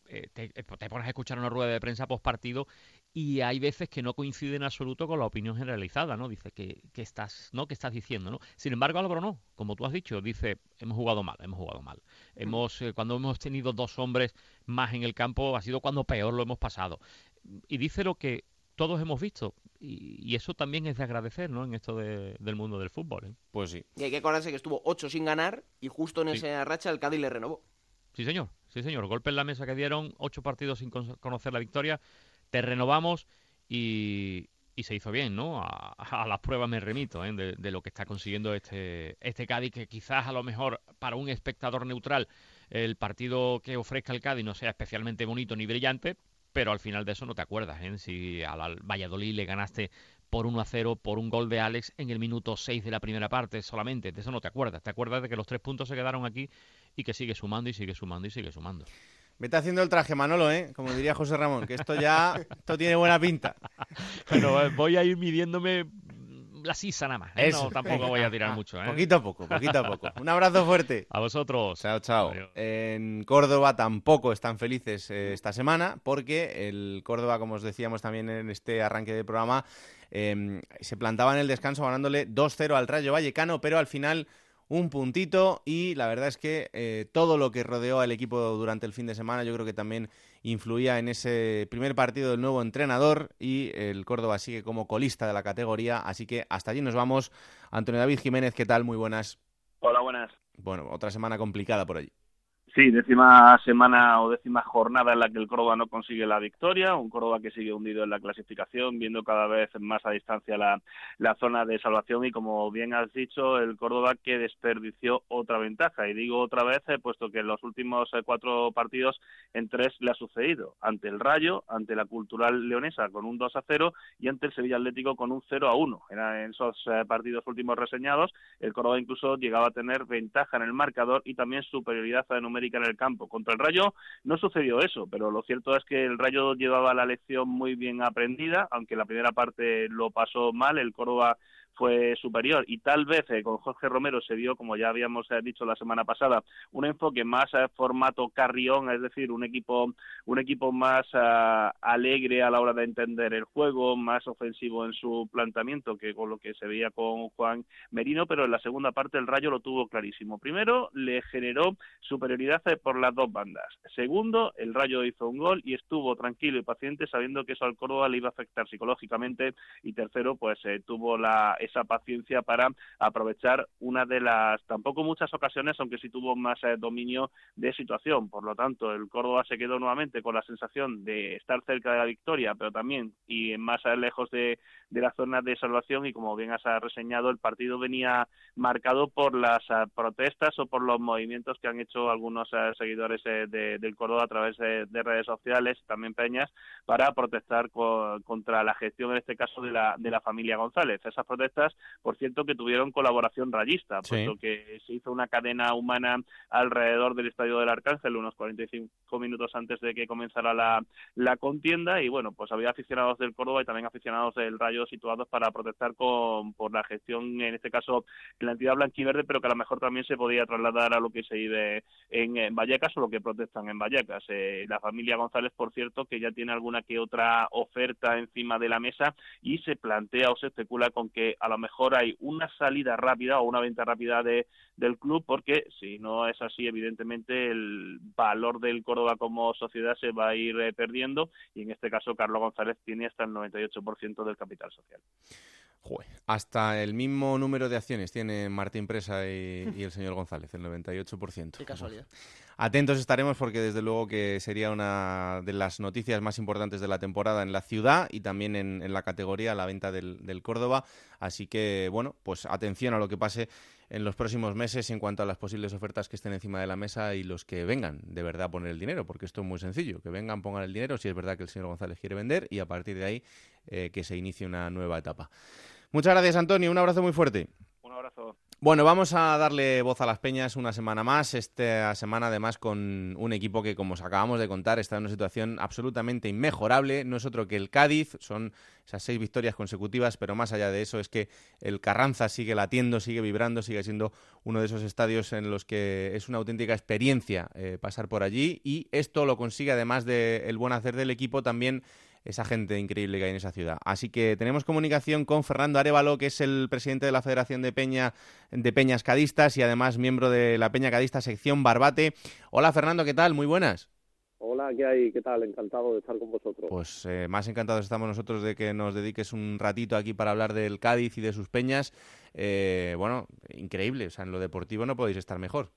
S9: eh, te, eh, te, pones a escuchar una rueda de prensa post partido y hay veces que no coincide en absoluto con la opinión generalizada, ¿no? Dice que, estás, ¿no? ¿Qué estás diciendo, no? Sin embargo, Álvaro no, como tú has dicho, dice, hemos jugado mal, hemos jugado mal. Mm. Hemos, eh, cuando hemos tenido dos hombres más en el campo, ha sido cuando peor lo hemos pasado. Y dice lo que todos hemos visto. Y, eso también es de agradecer, ¿no? En esto del mundo del fútbol.
S5: Pues sí. Y hay que acordarse que estuvo ocho sin ganar y justo en esa racha el Cádiz le renovó.
S9: Sí, señor. Sí, señor. Golpe en la mesa que dieron, ocho partidos sin conocer la victoria. Te renovamos y, se hizo bien, ¿no? A, las pruebas me remito ¿eh? de, lo que está consiguiendo este, este Cádiz, que quizás a lo mejor para un espectador neutral el partido que ofrezca el Cádiz no sea especialmente bonito ni brillante, pero al final de eso no te acuerdas, ¿eh? Si al Valladolid le ganaste por 1 a 0 por un gol de Alex en el minuto 6 de la primera parte solamente. De eso no te acuerdas. Te acuerdas de que los tres puntos se quedaron aquí y que sigue sumando y sigue sumando y sigue sumando.
S1: Vete haciendo el traje, Manolo, ¿eh? Como diría José Ramón, que esto ya esto tiene buena pinta.
S9: Bueno, voy a ir midiéndome la sisa nada más. ¿eh? No, tampoco voy a tirar mucho. ¿eh?
S1: Poquito a poco, poquito a poco. Un abrazo fuerte.
S9: A vosotros.
S1: Chao, chao. En Córdoba tampoco están felices esta semana porque el Córdoba, como os decíamos también en este arranque de programa, Em, se plantaba en el descanso ganándole 2-0 al Rayo Vallecano, pero al final un puntito y la verdad es que eh, todo lo que rodeó al equipo durante el fin de semana yo creo que también influía en ese primer partido del nuevo entrenador y el Córdoba sigue como colista de la categoría, así que hasta allí nos vamos. Antonio David Jiménez, ¿qué tal? Muy buenas.
S10: Hola, buenas.
S1: Bueno, otra semana complicada por allí.
S10: Sí, décima semana o décima jornada en la que el Córdoba no consigue la victoria, un Córdoba que sigue hundido en la clasificación, viendo cada vez más a distancia la, la zona de salvación y como bien has dicho, el Córdoba que desperdició otra ventaja. Y digo otra vez, eh, puesto que en los últimos eh, cuatro partidos en tres le ha sucedido, ante el Rayo, ante la Cultural Leonesa con un 2 a 0 y ante el Sevilla Atlético con un 0 a 1. Eran esos eh, partidos últimos reseñados, el Córdoba incluso llegaba a tener ventaja en el marcador y también superioridad numérica en el campo. Contra el Rayo no sucedió eso, pero lo cierto es que el Rayo llevaba la lección muy bien aprendida, aunque la primera parte lo pasó mal, el Córdoba fue superior y tal vez eh, con Jorge Romero se vio, como ya habíamos eh, dicho la semana pasada, un enfoque más a formato carrión, es decir, un equipo un equipo más ah, alegre a la hora de entender el juego, más ofensivo en su planteamiento que con lo que se veía con Juan Merino, pero en la segunda parte el Rayo lo tuvo clarísimo. Primero, le generó superioridad eh, por las dos bandas. Segundo, el Rayo hizo un gol y estuvo tranquilo y paciente sabiendo que eso al Córdoba le iba a afectar psicológicamente. Y tercero, pues tuvo la esa paciencia para aprovechar una de las tampoco muchas ocasiones, aunque sí tuvo más eh, dominio de situación. Por lo tanto, el Córdoba se quedó nuevamente con la sensación de estar cerca de la victoria, pero también y más eh, lejos de, de la zona de salvación. Y como bien has reseñado, el partido venía marcado por las eh, protestas o por los movimientos que han hecho algunos seguidores del Córdoba a través de, redes sociales, también peñas, para protestar contra la gestión, en este caso, de la, de la familia González. Esas protestas por cierto que tuvieron colaboración rayista, puesto que se hizo una cadena humana alrededor del Estadio del Arcángel unos 45 minutos antes de que comenzara la, la contienda y bueno, pues había aficionados del Córdoba y también aficionados del Rayo situados para protestar con, por la gestión, en este caso, en la entidad blanquiverde, pero que a lo mejor también se podía trasladar a lo que se vive en, Vallecas o lo que protestan en Vallecas. Eh, la familia González, por cierto, que ya tiene alguna que otra oferta encima de la mesa y se plantea o se especula con que a lo mejor hay una salida rápida o una venta rápida de, del club, porque si no es así, evidentemente el valor del Córdoba como sociedad se va a ir eh, perdiendo y en este caso Carlos González tiene hasta el 98% del capital social
S1: hasta el mismo número de acciones tiene Martín Presa y, el señor González, el 98%.
S5: Qué casualidad.
S1: Atentos estaremos porque desde luego que sería una de las noticias más importantes de la temporada en la ciudad y también en, la categoría, la venta del, del, Córdoba. Así que, bueno, pues atención a lo que pase en los próximos meses en cuanto a las posibles ofertas que estén encima de la mesa y los que vengan de verdad a poner el dinero, porque esto es muy sencillo, que vengan, pongan el dinero si es verdad que el señor González quiere vender y a partir de ahí eh, que se inicie una nueva etapa. Muchas gracias, Antonio. Un abrazo muy fuerte.
S10: Un abrazo.
S1: Bueno, vamos a darle voz a las peñas una semana más. Esta semana, además, con un equipo que, como os acabamos de contar, está en una situación absolutamente inmejorable. No es otro que el Cádiz. Son esas seis victorias consecutivas, pero más allá de eso es que el Carranza sigue latiendo, sigue vibrando, sigue siendo uno de esos estadios en los que es una auténtica experiencia eh, pasar por allí. Y esto lo consigue, además del buen hacer del equipo, también esa gente increíble que hay en esa ciudad. Así que tenemos comunicación con Fernando Arevalo, que es el presidente de la Federación de Peña de Peñas Cadistas y además miembro de la Peña Cadista sección Barbate. Hola Fernando, ¿qué tal? Muy buenas.
S11: Hola, ¿qué hay? ¿Qué tal? Encantado de estar con vosotros.
S1: Pues eh, más encantados estamos nosotros de que nos dediques un ratito aquí para hablar del Cádiz y de sus peñas. Eh, bueno, increíble, o sea, en lo deportivo no podéis estar mejor.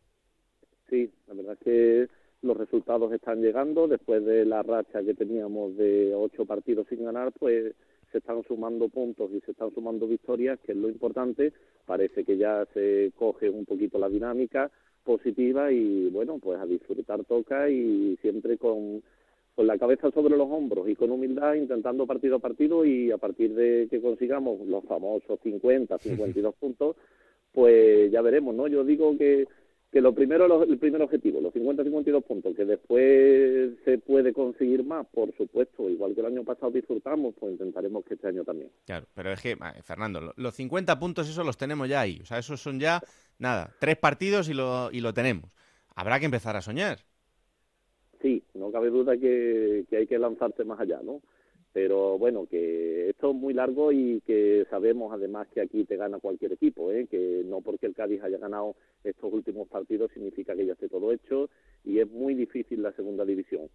S11: Sí, la verdad es que los resultados están llegando. Después de la racha que teníamos de ocho partidos sin ganar, pues se están sumando puntos y se están sumando victorias, que es lo importante. Parece que ya se coge un poquito la dinámica positiva y bueno, pues a disfrutar toca y siempre con, con la cabeza sobre los hombros y con humildad intentando partido a partido y a partir de que consigamos los famosos 50, 52 puntos, pues ya veremos, ¿no? Yo digo que que lo primero, el primer objetivo, los 50-52 puntos, que después se puede conseguir más, por supuesto, igual que el año pasado disfrutamos, pues intentaremos que este año también.
S1: Claro, pero es que, Fernando, los 50 puntos esos los tenemos ya ahí, o sea, esos son ya, nada, tres partidos y lo, y lo tenemos. Habrá que empezar a soñar.
S11: Sí, no cabe duda que, que hay que lanzarse más allá, ¿no? Pero bueno, que esto es muy largo y que sabemos además que aquí te gana cualquier equipo, ¿eh? que no porque el Cádiz haya ganado estos últimos partidos significa que ya esté todo hecho y es muy difícil la segunda división.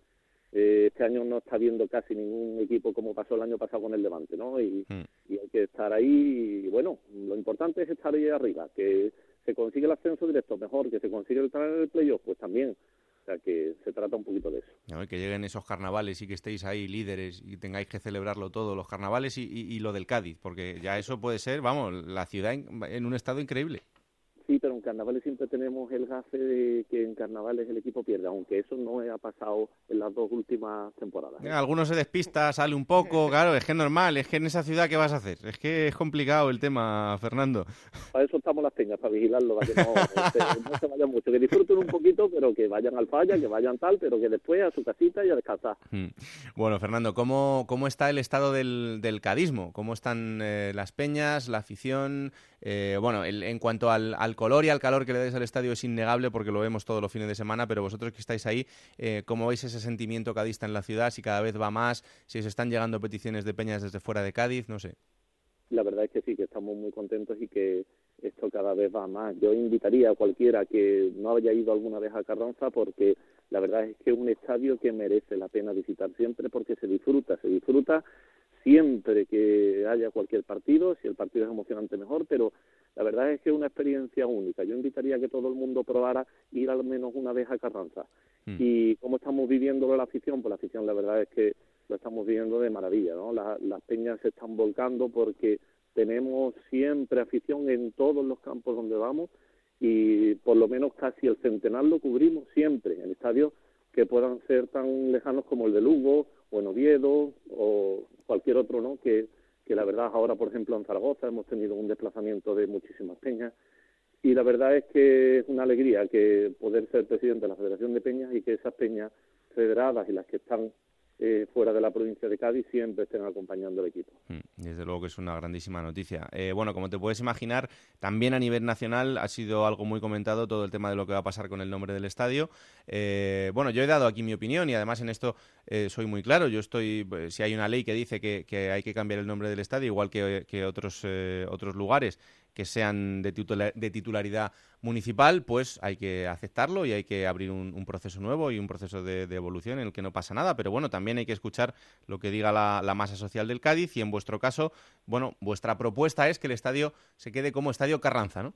S11: Eh, este año no está viendo casi ningún equipo como pasó el año pasado con el Levante, ¿no? Y, mm. y hay que estar ahí y bueno, lo importante es estar ahí arriba, que se consigue el ascenso directo mejor, que se consigue el en el playoff, pues también o sea que se trata un poquito de eso.
S1: que lleguen esos carnavales y que estéis ahí líderes y tengáis que celebrarlo todo, los carnavales y, lo del Cádiz, porque ya eso puede ser, vamos, la ciudad en un estado increíble.
S11: Sí, pero en carnavales siempre tenemos el gafe de que en carnavales el equipo pierde, aunque eso no ha pasado en las dos últimas temporadas.
S1: algunos se despista, sale un poco, claro, es que es normal, es que en esa ciudad, ¿qué vas a hacer? Es que es complicado el tema, Fernando.
S11: Para eso estamos las peñas, para vigilarlo, para que no, se, vayan mucho, que disfruten un poquito, pero que vayan al falla, que vayan tal, pero que después a su casita y a descansar. Hmm.
S1: Bueno, Fernando, ¿cómo, cómo está el estado del, del cadismo? ¿Cómo están eh, las peñas, la afición? Eh, bueno, en cuanto al, color y al calor que le dais al estadio es innegable porque lo vemos todos los fines de semana, pero vosotros que estáis ahí, eh, ¿cómo veis ese sentimiento cadista en la ciudad? Si cada vez va más, si os están llegando peticiones de peñas desde fuera de Cádiz, no sé.
S11: La verdad es que sí, que estamos muy contentos y que esto cada vez va más. Yo invitaría a cualquiera que no haya ido alguna vez a Carranza porque la verdad es que es un estadio que merece la pena visitar siempre porque se disfruta, se disfruta siempre que haya cualquier partido, si el partido es emocionante mejor, pero la verdad es que es una experiencia única. Yo invitaría a que todo el mundo probara ir al menos una vez a Carranza. Mm. Y cómo estamos viviendo la afición, pues la afición la verdad es que lo estamos viviendo de maravilla, ¿no? las peñas se están volcando porque tenemos siempre afición en todos los campos donde vamos y por lo menos casi el centenar lo cubrimos siempre en estadios que puedan ser tan lejanos como el de Lugo o en Oviedo o cualquier otro, ¿no? Que que la verdad ahora, por ejemplo, en Zaragoza hemos tenido un desplazamiento de muchísimas peñas y la verdad es que es una alegría que poder ser presidente de la Federación de Peñas y que esas peñas federadas y las que están eh, fuera de la provincia de Cádiz siempre estén acompañando al equipo.
S1: Mm, desde luego que es una grandísima noticia. Eh, bueno, como te puedes imaginar, también a nivel nacional ha sido algo muy comentado todo el tema de lo que va a pasar con el nombre del estadio. Eh, bueno, yo he dado aquí mi opinión y además en esto soy muy claro. Yo estoy, si hay una ley que dice que, hay que cambiar el nombre del estadio, igual que, que otros, otros lugares, que sean de, titularidad municipal, pues hay que aceptarlo y hay que abrir un, proceso nuevo y un proceso de, evolución en el que no pasa nada. Pero bueno, también hay que escuchar lo que diga la, masa social del Cádiz y en vuestro caso, bueno, vuestra propuesta es que el estadio se quede como Estadio Carranza, ¿no?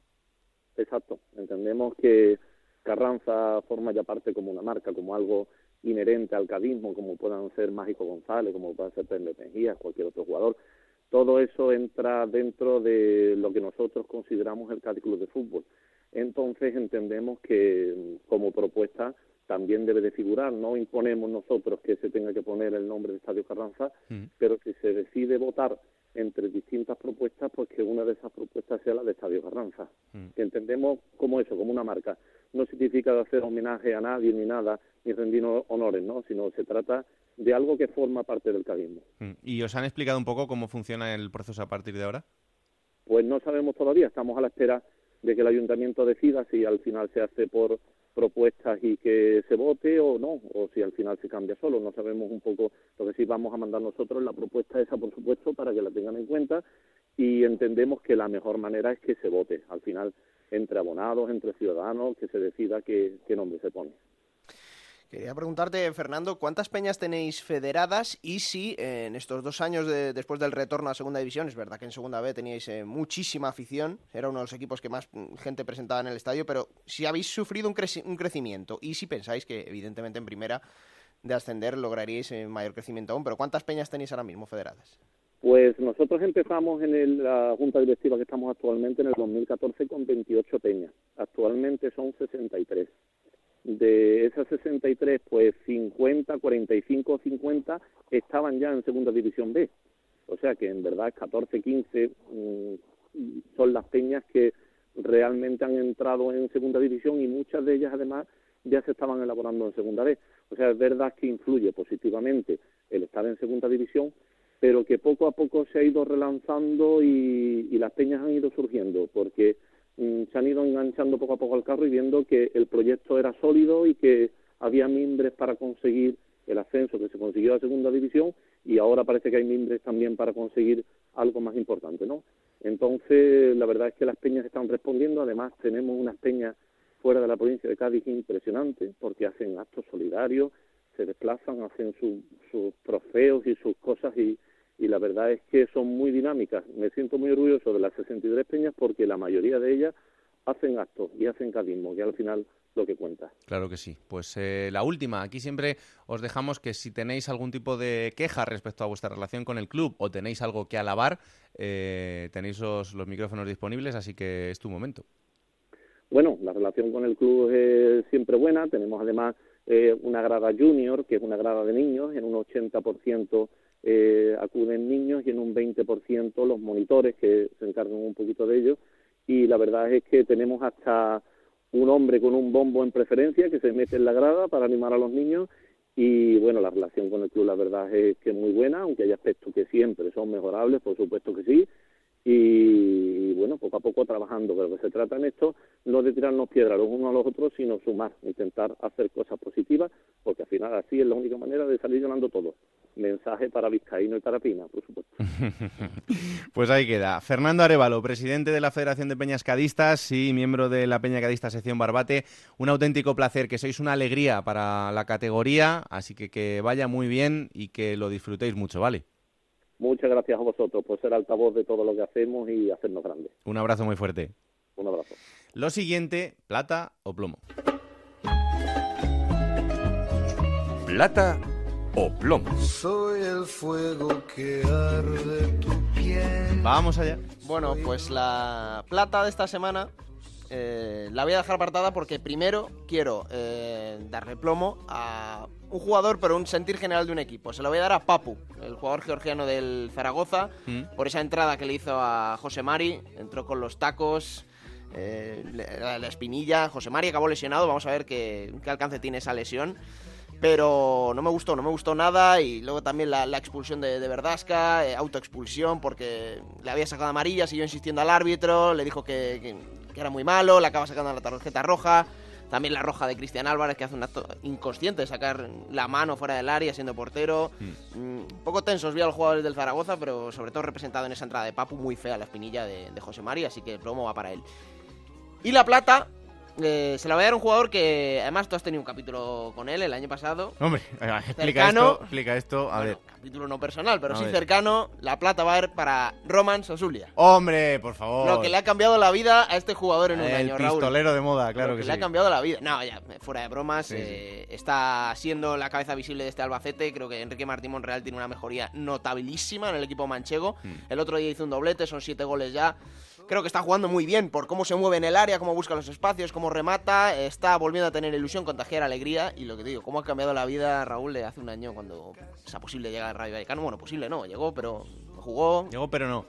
S11: Exacto. Entendemos que Carranza forma ya parte como una marca, como algo inherente al cadismo, como puedan ser Mágico González, como pueda ser Pedro Mejías, cualquier otro jugador todo eso entra dentro de lo que nosotros consideramos el Club de Fútbol. Entonces entendemos que como propuesta también debe de figurar, no imponemos nosotros que se tenga que poner el nombre de Estadio Carranza, mm. pero si se decide votar entre distintas propuestas, pues que una de esas propuestas sea la de Estadio Carranza. Mm. Que entendemos como eso, como una marca. No significa hacer homenaje a nadie ni nada, ni rendir honores, ¿no? Sino se trata de algo que forma parte del cadismo.
S1: Mm. ¿Y os han explicado un poco cómo funciona el proceso a partir de ahora?
S11: Pues no sabemos todavía, estamos a la espera de que el ayuntamiento decida si al final se hace por propuestas y que se vote o no, o si al final se cambia solo. No sabemos un poco lo que sí vamos a mandar nosotros, la propuesta esa, por supuesto, para que la tengan en cuenta y entendemos que la mejor manera es que se vote. Al final, entre abonados, entre ciudadanos, que se decida qué nombre se pone.
S5: Quería preguntarte, Fernando, ¿cuántas peñas tenéis federadas y si en estos dos años después del retorno a Segunda División, es verdad que en Segunda B teníais eh, muchísima afición, era uno de los equipos que más mm, gente presentaba en el estadio, pero si habéis sufrido un, crecimiento y si pensáis que evidentemente en Primera de ascender lograríais eh, mayor crecimiento aún, pero ¿cuántas peñas tenéis ahora mismo federadas?
S11: Pues nosotros empezamos en la junta directiva que estamos actualmente en el 2014 con 28 peñas. Actualmente son 63 de esas 63, pues 50, 45, 50 estaban ya en Segunda División B. O sea que en verdad 14, 15 mm, son las peñas que realmente han entrado en Segunda División y muchas de ellas además ya se estaban elaborando en Segunda B. O sea, es verdad que influye positivamente el estar en Segunda División, pero que poco a poco se ha ido relanzando y, y las peñas han ido surgiendo, porque se han ido enganchando poco a poco al carro y viendo que el proyecto era sólido y que había mimbres para conseguir el ascenso que se consiguió a segunda división y ahora parece que hay mimbres también para conseguir algo más importante, ¿no? Entonces, la verdad es que las peñas están respondiendo, además tenemos unas peñas fuera de la provincia de Cádiz impresionantes porque hacen actos solidarios, se desplazan, hacen sus trofeos y sus cosas y, y la verdad es que son muy dinámicas. Me siento muy orgulloso de las 63 peñas porque la mayoría de ellas hacen actos y hacen cadismo, y al final lo que cuenta.
S1: Claro que sí. Pues eh, la última, aquí siempre os dejamos que si tenéis algún tipo de queja respecto a vuestra relación con el club o tenéis algo que alabar, eh, tenéis los, micrófonos disponibles, así que es tu momento.
S11: Bueno, la relación con el club es siempre buena. Tenemos además eh, una grada junior, que es una grada de niños, en un 80% eh, acuden niños y en un 20% los monitores que se encargan un poquito de ello. Y la verdad es que tenemos hasta un hombre con un bombo en preferencia que se mete en la grada para animar a los niños y bueno, la relación con el club la verdad es que es muy buena, aunque hay aspectos que siempre son mejorables, por supuesto que sí, y bueno, poco a poco trabajando, pero que se trata en esto no de tirarnos piedras los unos a los otros, sino sumar, intentar hacer cosas positivas, porque al final así es la única manera de salir ganando todo. Mensaje para Vizcaíno y para Pina, por supuesto.
S1: pues ahí queda. Fernando Arevalo, presidente de la Federación de Peñas Cadistas y miembro de la Peña Cadista Sección Barbate. Un auténtico placer, que sois una alegría para la categoría, así que que vaya muy bien y que lo disfrutéis mucho, ¿vale?
S11: Muchas gracias a vosotros por ser altavoz de todo lo que hacemos y hacernos grandes.
S1: Un abrazo muy fuerte.
S11: Un abrazo.
S1: Lo siguiente, plata o plomo.
S2: Plata o plomo.
S12: Soy el fuego que arde tu piel.
S1: Vamos allá.
S5: Bueno, pues la plata de esta semana eh, la voy a dejar apartada porque primero quiero eh, darle plomo a un jugador, pero un sentir general de un equipo. Se lo voy a dar a Papu, el jugador georgiano del Zaragoza,
S1: Mm.
S5: por esa entrada que le hizo a José Mari. Entró con los tacos, eh, la, la espinilla. José Mari acabó lesionado, vamos a ver qué, qué alcance tiene esa lesión. Pero no me gustó, no me gustó nada. Y luego también la, la expulsión de, de Verdasca, eh, autoexpulsión, porque le había sacado amarilla, siguió insistiendo al árbitro, le dijo que, que- que era muy malo, le acaba sacando la tarjeta roja. También la roja de Cristian Álvarez, que hace un acto inconsciente de sacar la mano fuera del área siendo portero. Mm, un poco tensos vi a los jugadores del Zaragoza, pero sobre todo representado en esa entrada de Papu, muy fea la espinilla de, de José Mari, así que el promo va para él. Y la plata, eh, se la voy a dar a un jugador que además tú has tenido un capítulo con él el año pasado.
S1: Hombre, explica
S5: Cercano.
S1: esto, explica esto, a ver.
S5: Capítulo no personal, pero
S1: A
S5: sí
S1: ver.
S5: cercano. La plata va a ir para Roman Sosulia.
S1: Hombre, por favor.
S5: Lo que le ha cambiado la vida a este jugador en un
S1: El
S5: año, Raúl.
S1: pistolero de moda, claro
S5: Lo
S1: que
S5: le ha
S1: sí.
S5: cambiado la vida. No, ya, fuera de bromas.
S1: Sí, sí.
S5: eh, Está siendo la cabeza visible de este Albacete. Creo que Enrique Martín Monreal tiene una mejoría notabilísima en el equipo manchego.
S1: Mm.
S5: El otro día hizo un doblete, son siete goles ya. Creo que está jugando muy bien por cómo se mueve en el área, cómo busca los espacios, cómo remata. Está volviendo a tener ilusión, contagiar alegría. Y lo que te digo, cómo ha cambiado la vida Raúl de hace un año cuando sea posible llegar al Rayo Vallecano. Bueno, posible no, llegó, pero jugó.
S1: Llegó, pero no.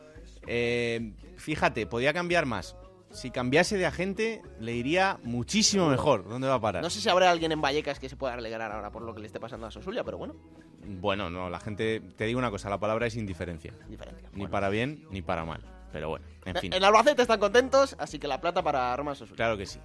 S1: Eh, fíjate, podía cambiar más. Si cambiase de agente, le iría muchísimo mejor. ¿Dónde va a parar?
S5: No sé si habrá alguien en Vallecas que se pueda alegrar ahora por lo que le esté pasando a Sosulia, pero bueno,
S1: Bueno, no, la gente. Te digo una cosa, la palabra es indiferencia.
S5: diferencia.
S1: Ni para bien ni para mal. Pero bueno, en fin.
S5: En Albacete están contentos, así que la plata para Roman Sosulia.
S1: Claro que sí.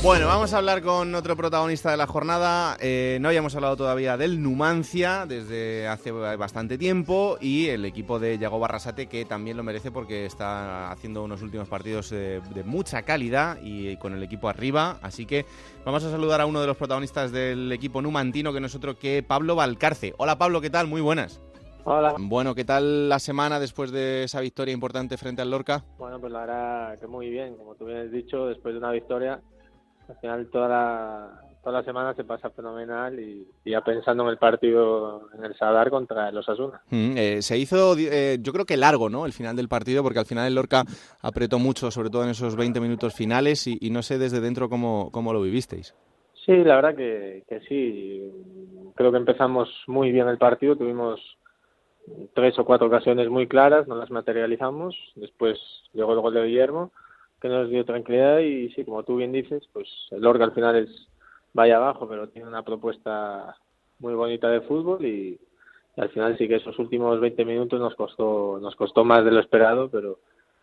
S1: Bueno, vamos a hablar con otro protagonista de la jornada. Eh, no habíamos hablado todavía del Numancia desde hace bastante tiempo y el equipo de Yago Barrasate que también lo merece porque está haciendo unos últimos partidos eh, de mucha calidad y con el equipo arriba. Así que vamos a saludar a uno de los protagonistas del equipo numantino que no es otro que Pablo Valcarce. Hola Pablo, ¿qué tal? Muy buenas.
S13: Hola.
S1: Bueno, ¿qué tal la semana después de esa victoria importante frente al Lorca?
S13: Bueno, pues la verdad que muy bien, como tú bien has dicho, después de una victoria, al final toda la, toda la semana se pasa fenomenal y, y ya pensando en el partido en el Sadar contra los Asuna.
S1: Mm, eh, se hizo, eh, yo creo que largo, ¿no? El final del partido, porque al final el Lorca apretó mucho, sobre todo en esos 20 minutos finales, y, y no sé desde dentro cómo, cómo lo vivisteis.
S13: Sí, la verdad que, que sí. Creo que empezamos muy bien el partido, tuvimos tres o cuatro ocasiones muy claras, no las materializamos. Después llegó el gol de Guillermo, que nos dio tranquilidad y sí, como tú bien dices, pues el Lorca al final es vaya abajo, pero tiene una propuesta muy bonita de fútbol y, y al final sí que esos últimos 20 minutos nos costó nos costó más de lo esperado, pero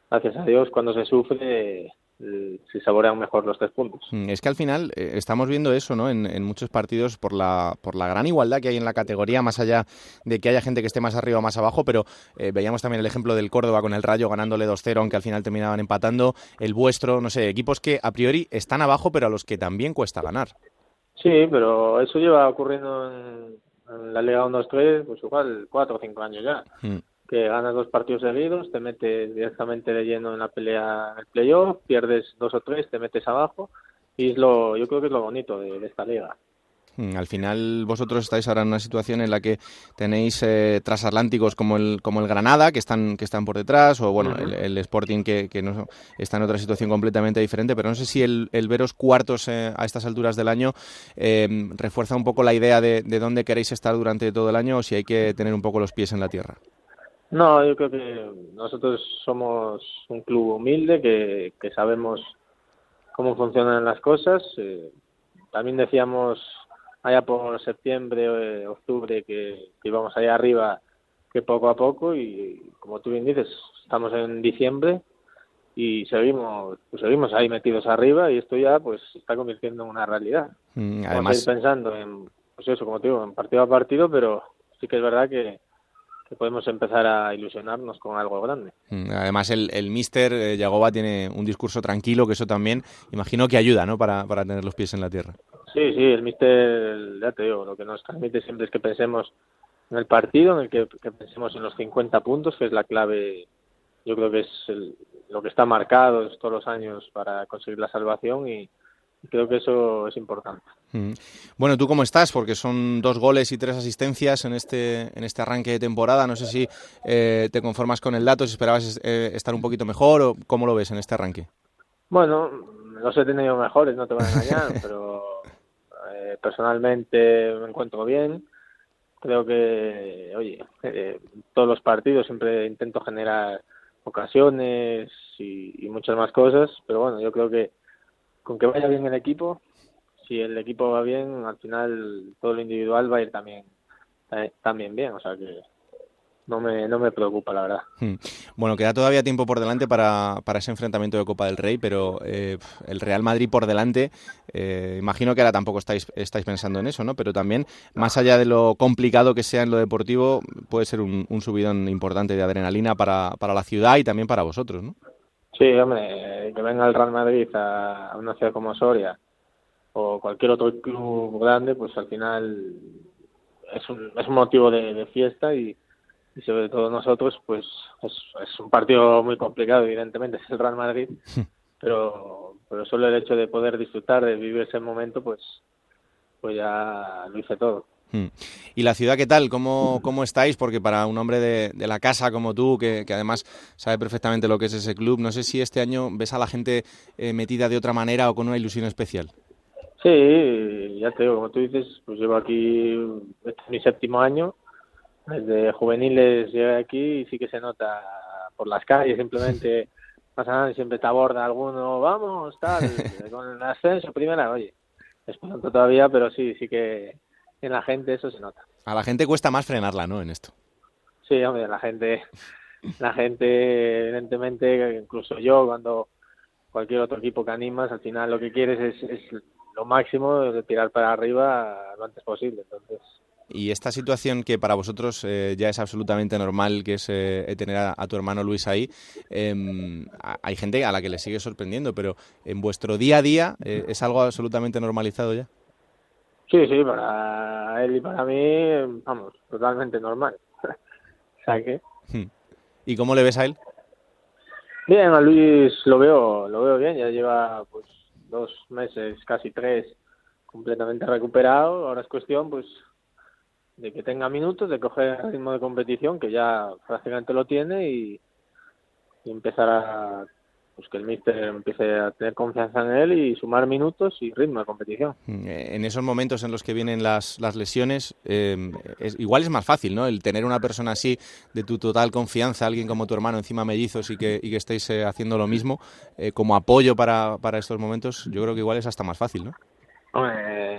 S13: gracias a Dios cuando se sufre se saborean mejor los tres puntos.
S1: Mm, Es que al final eh, estamos viendo eso, ¿no? En, en muchos partidos por la, por la gran igualdad que hay en la categoría, más allá de que haya gente que esté más arriba o más abajo, pero eh, veíamos también el ejemplo del Córdoba con el Rayo ganándole 2-0, aunque al final terminaban empatando, el vuestro, no sé, equipos que a priori están abajo, pero a los que también cuesta ganar.
S13: Sí, pero eso lleva ocurriendo en, en la Liga 1-2-3, pues igual cuatro o cinco años ya.
S1: Mm.
S13: Que ganas dos partidos seguidos, te metes directamente de lleno en la pelea en el playoff, pierdes dos o tres, te metes abajo. Y es lo, yo creo que es lo bonito de, de esta liga.
S1: Mm, Al final vosotros estáis ahora en una situación en la que tenéis eh, transatlánticos como el, como el Granada, que están, que están por detrás, o bueno, el Sporting que, que no, está en otra situación completamente diferente, pero no sé si el, el veros cuartos eh, a estas alturas del año eh, refuerza un poco la idea de, de dónde queréis estar durante todo el año o si hay que tener un poco los pies en la tierra.
S13: No, yo creo que nosotros somos un club humilde que, que sabemos cómo funcionan las cosas. Eh, también decíamos allá por septiembre, eh, octubre, que, que íbamos allá arriba, que poco a poco, y como tú bien dices, estamos en diciembre y seguimos, pues seguimos ahí metidos arriba y esto ya pues se está convirtiendo en una realidad.
S1: Mm,
S13: Vamos a
S1: Además,
S13: ir pensando en, pues eso, como te digo, en partido a partido, pero sí que es verdad que, que podemos empezar a ilusionarnos con algo grande.
S1: mm, además el, el míster eh, Yagoba tiene un discurso tranquilo, que eso también imagino que ayuda ¿no? para, para tener los pies en la tierra.
S13: Sí, sí, el míster, ya te digo, lo que nos transmite siempre es que pensemos en el partido, en el que, que pensemos en los 50 puntos, que es la clave, yo creo que es el- lo que está marcado todos los años para conseguir la salvación y, creo que eso es importante.
S1: Mm. Bueno, ¿tú cómo estás? Porque son dos goles y tres asistencias en este, en este arranque de temporada. No sé si eh, te conformas con el dato, si esperabas eh, estar un poquito mejor o cómo lo ves en este arranque.
S13: Bueno, los he tenido mejores, no te voy a engañar, pero eh, personalmente me encuentro bien. Creo que, oye, todos los partidos siempre intento generar ocasiones y muchas más cosas, pero bueno, yo creo que con que vaya bien el equipo, si el equipo va bien, al final todo lo individual va a ir también, eh, también bien, o sea que no me, no me preocupa, la verdad.
S1: Hmm. Bueno, queda todavía tiempo por delante para, para ese enfrentamiento de Copa del Rey, pero eh, el Real Madrid por delante, eh, imagino que ahora tampoco estáis, estáis pensando en eso, ¿no? Pero también, más allá de lo complicado que sea en lo deportivo, puede ser un, un subidón importante de adrenalina para, para la ciudad y también para vosotros, ¿no?
S13: Sí, hombre, que venga el Real Madrid a, una ciudad como Soria o cualquier otro club grande, pues al final es un, es un motivo de, fiesta y, sobre todo nosotros, pues es, un partido muy complicado, evidentemente, es el Real Madrid, pero, pero solo el hecho de poder disfrutar, de vivir ese momento, pues, pues ya lo hice todo.
S1: Hmm. ¿Y la ciudad qué tal? ¿Cómo, cómo estáis? Porque para un hombre de, la casa como tú, que, además sabe perfectamente lo que es ese club, no sé si este año ves a la gente eh, metida de otra manera o con una ilusión especial.
S13: Sí, ya te digo, como tú dices, pues llevo aquí, este es mi séptimo año, desde juveniles llegué aquí y sí que se nota por las calles, simplemente pasan y siempre te aborda alguno, vamos, tal, con el ascenso primera, oye, es pronto todavía, pero sí, sí que en la gente eso se nota.
S1: A la gente cuesta más frenarla, ¿no? En esto.
S13: Sí, hombre, la gente, la gente, evidentemente, incluso yo, cuando cualquier otro equipo que animas, al final lo que quieres es, lo máximo, de tirar para arriba lo antes posible. Entonces.
S1: Y esta situación que para vosotros eh, ya es absolutamente normal, que es eh, tener a, tu hermano Luis ahí, em, hay gente a la que le sigue sorprendiendo, pero en vuestro día a día eh, es algo absolutamente normalizado ya.
S13: Sí, sí, para él y para mí, vamos, totalmente normal. o sea que...
S1: Hmm. ¿Y cómo le ves a él?
S13: Bien, a Luis lo veo, lo veo bien, ya lleva pues dos meses, casi tres, completamente recuperado. Ahora es cuestión pues de que tenga minutos, de coger el ritmo de competición, que ya prácticamente lo tiene y, y empezar a pues que el míster empiece a tener confianza en él y sumar minutos y ritmo de competición.
S1: Mm, en esos momentos en los que vienen las, las lesiones, eh, es, igual es más fácil, ¿no? El tener una persona así de tu total confianza, alguien como tu hermano encima mellizos y que, y que estéis eh, haciendo lo mismo, eh, como apoyo para, para estos momentos, yo creo que igual es hasta más fácil, ¿no?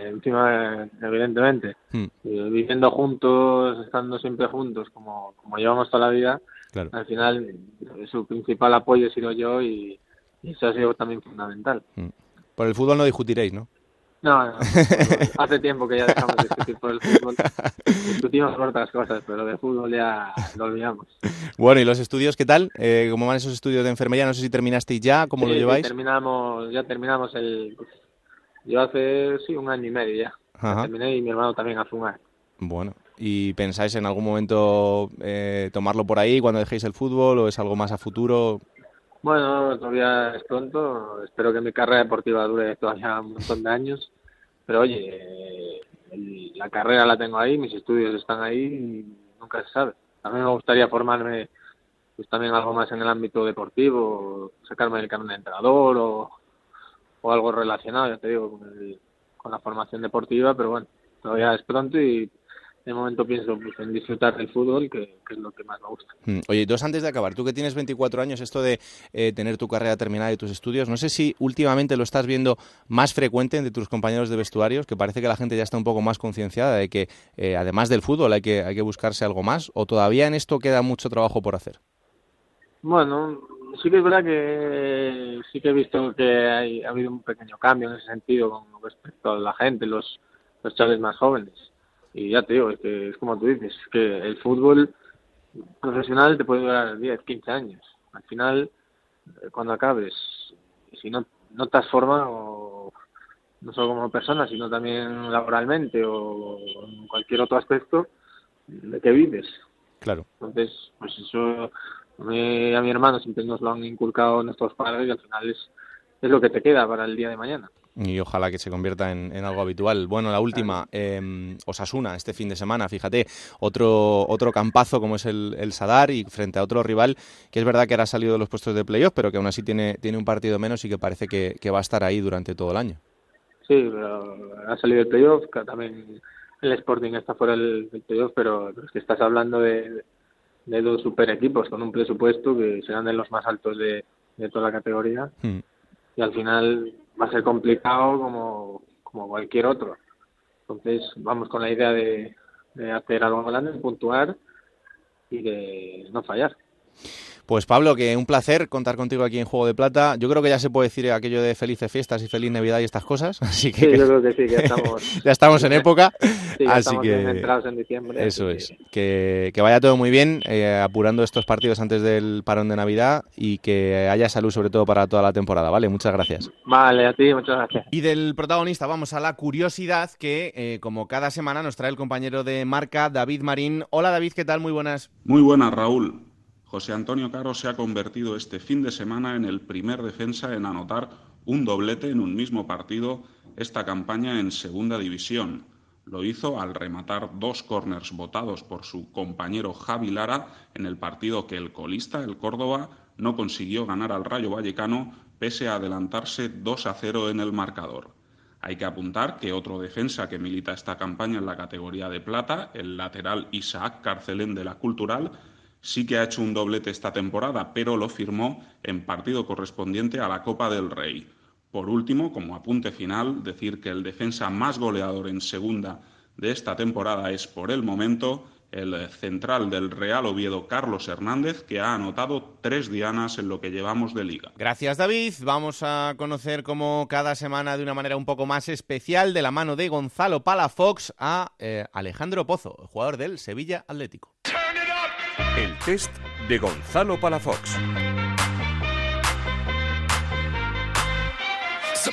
S13: encima, evidentemente, mm. viviendo juntos, estando siempre juntos, como, como llevamos toda la vida, al final, su principal apoyo he sido yo y, eso ha sido también fundamental. Mm.
S1: Por el fútbol no discutiréis, ¿no?
S13: No, hace tiempo que ya dejamos de discutir por el fútbol. Discutimos por otras cosas, pero de fútbol ya lo olvidamos.
S1: Bueno, ¿y los estudios qué tal? Eh, ¿Cómo van esos estudios de enfermería? No sé si terminasteis ya, ¿cómo lo lleváis?
S13: terminamos, ya terminamos el... Yo hace, sí, un año y medio ya. terminé y mi hermano también hace un año.
S1: Bueno, ¿Y pensáis en algún momento eh, tomarlo por ahí cuando dejéis el fútbol o es algo más a futuro?
S13: Bueno, todavía es pronto. Espero que mi carrera deportiva dure todavía un montón de años. Pero oye, la carrera la tengo ahí, mis estudios están ahí y nunca se sabe. A mí me gustaría formarme pues también algo más en el ámbito deportivo, sacarme el carnet de entrenador o, o algo relacionado, ya te digo, con, con la formación deportiva, pero bueno, todavía es pronto y de momento pienso pues, en disfrutar del fútbol, que, es lo que más me gusta.
S1: Hmm. Oye, dos antes de acabar, tú que tienes 24 años, esto de eh, tener tu carrera terminada y tus estudios, no sé si últimamente lo estás viendo más frecuente entre tus compañeros de vestuarios, que parece que la gente ya está un poco más concienciada de que eh, además del fútbol hay que, hay que buscarse algo más, o todavía en esto queda mucho trabajo por hacer.
S13: Bueno, sí que es verdad que sí que he visto que ha habido un pequeño cambio en ese sentido con respecto a la gente, los, los chavales más jóvenes y ya te digo, es que es como tú dices, que el fútbol profesional te puede durar 10, 15 años. Al final, eh, cuando acabes, si no, no te has formado, no solo como persona, sino también laboralmente o en cualquier otro aspecto, de que vives.
S1: Claro.
S13: Entonces, pues eso a mi, a mi hermano siempre nos lo han inculcado nuestros padres y al final es, es lo que te queda para el día de mañana.
S1: Y ojalá que se convierta en, en algo habitual. Bueno, la última, eh, Osasuna, este fin de semana, fíjate, otro, otro campazo como es el, el Sadar y frente a otro rival que es verdad que ahora ha salido de los puestos de playoff, pero que aún así tiene, tiene un partido menos y que parece que, que va a estar ahí durante todo el año.
S13: Sí, pero ha salido el playoff, también el Sporting está fuera del, playoff, pero, pero es que estás hablando de, de dos super equipos con un presupuesto que serán de los más altos de, de toda la categoría
S1: Mm.
S13: y al final va a ser complicado como, como cualquier otro. Entonces vamos con la idea de, hacer algo grande, puntuar y de no fallar.
S1: Pues Pablo, que un placer contar contigo aquí en Juego de Plata. Yo creo que ya se puede decir aquello de felices fiestas y feliz Navidad y estas cosas. Así que,
S13: Sí, yo creo que sí, que estamos-
S1: ya estamos en época.
S13: Sí, ya
S1: así
S13: estamos
S1: que
S13: bien entrados en diciembre,
S1: Eso es. Que, que vaya todo muy bien, eh, apurando estos partidos antes del parón de Navidad y que haya salud sobre todo para toda la temporada. Vale, muchas gracias.
S13: Vale, a ti, muchas gracias.
S1: Y del protagonista vamos a la curiosidad que, eh, como cada semana, nos trae el compañero de marca, David Marín. Hola David, ¿qué tal? Muy buenas.
S14: Muy buenas, Raúl. José Antonio Caro se ha convertido este fin de semana en el primer defensa en anotar un doblete en un mismo partido esta campaña en Segunda División. Lo hizo al rematar dos córners votados por su compañero Javi Lara en el partido que el colista, el Córdoba, no consiguió ganar al Rayo Vallecano pese a adelantarse 2 a 0 en el marcador. Hay que apuntar que otro defensa que milita esta campaña en la categoría de plata, el lateral Isaac Carcelén de la Cultural, sí que ha hecho un doblete esta temporada, pero lo firmó en partido correspondiente a la Copa del Rey. Por último, como apunte final, decir que el defensa más goleador en segunda de esta temporada es por el momento el central del Real Oviedo, Carlos Hernández, que ha anotado tres dianas en lo que llevamos de liga.
S1: Gracias David. Vamos a conocer como cada semana de una manera un poco más especial de la mano de Gonzalo Palafox a eh, Alejandro Pozo, jugador del Sevilla Atlético.
S2: El test de Gonzalo Palafox.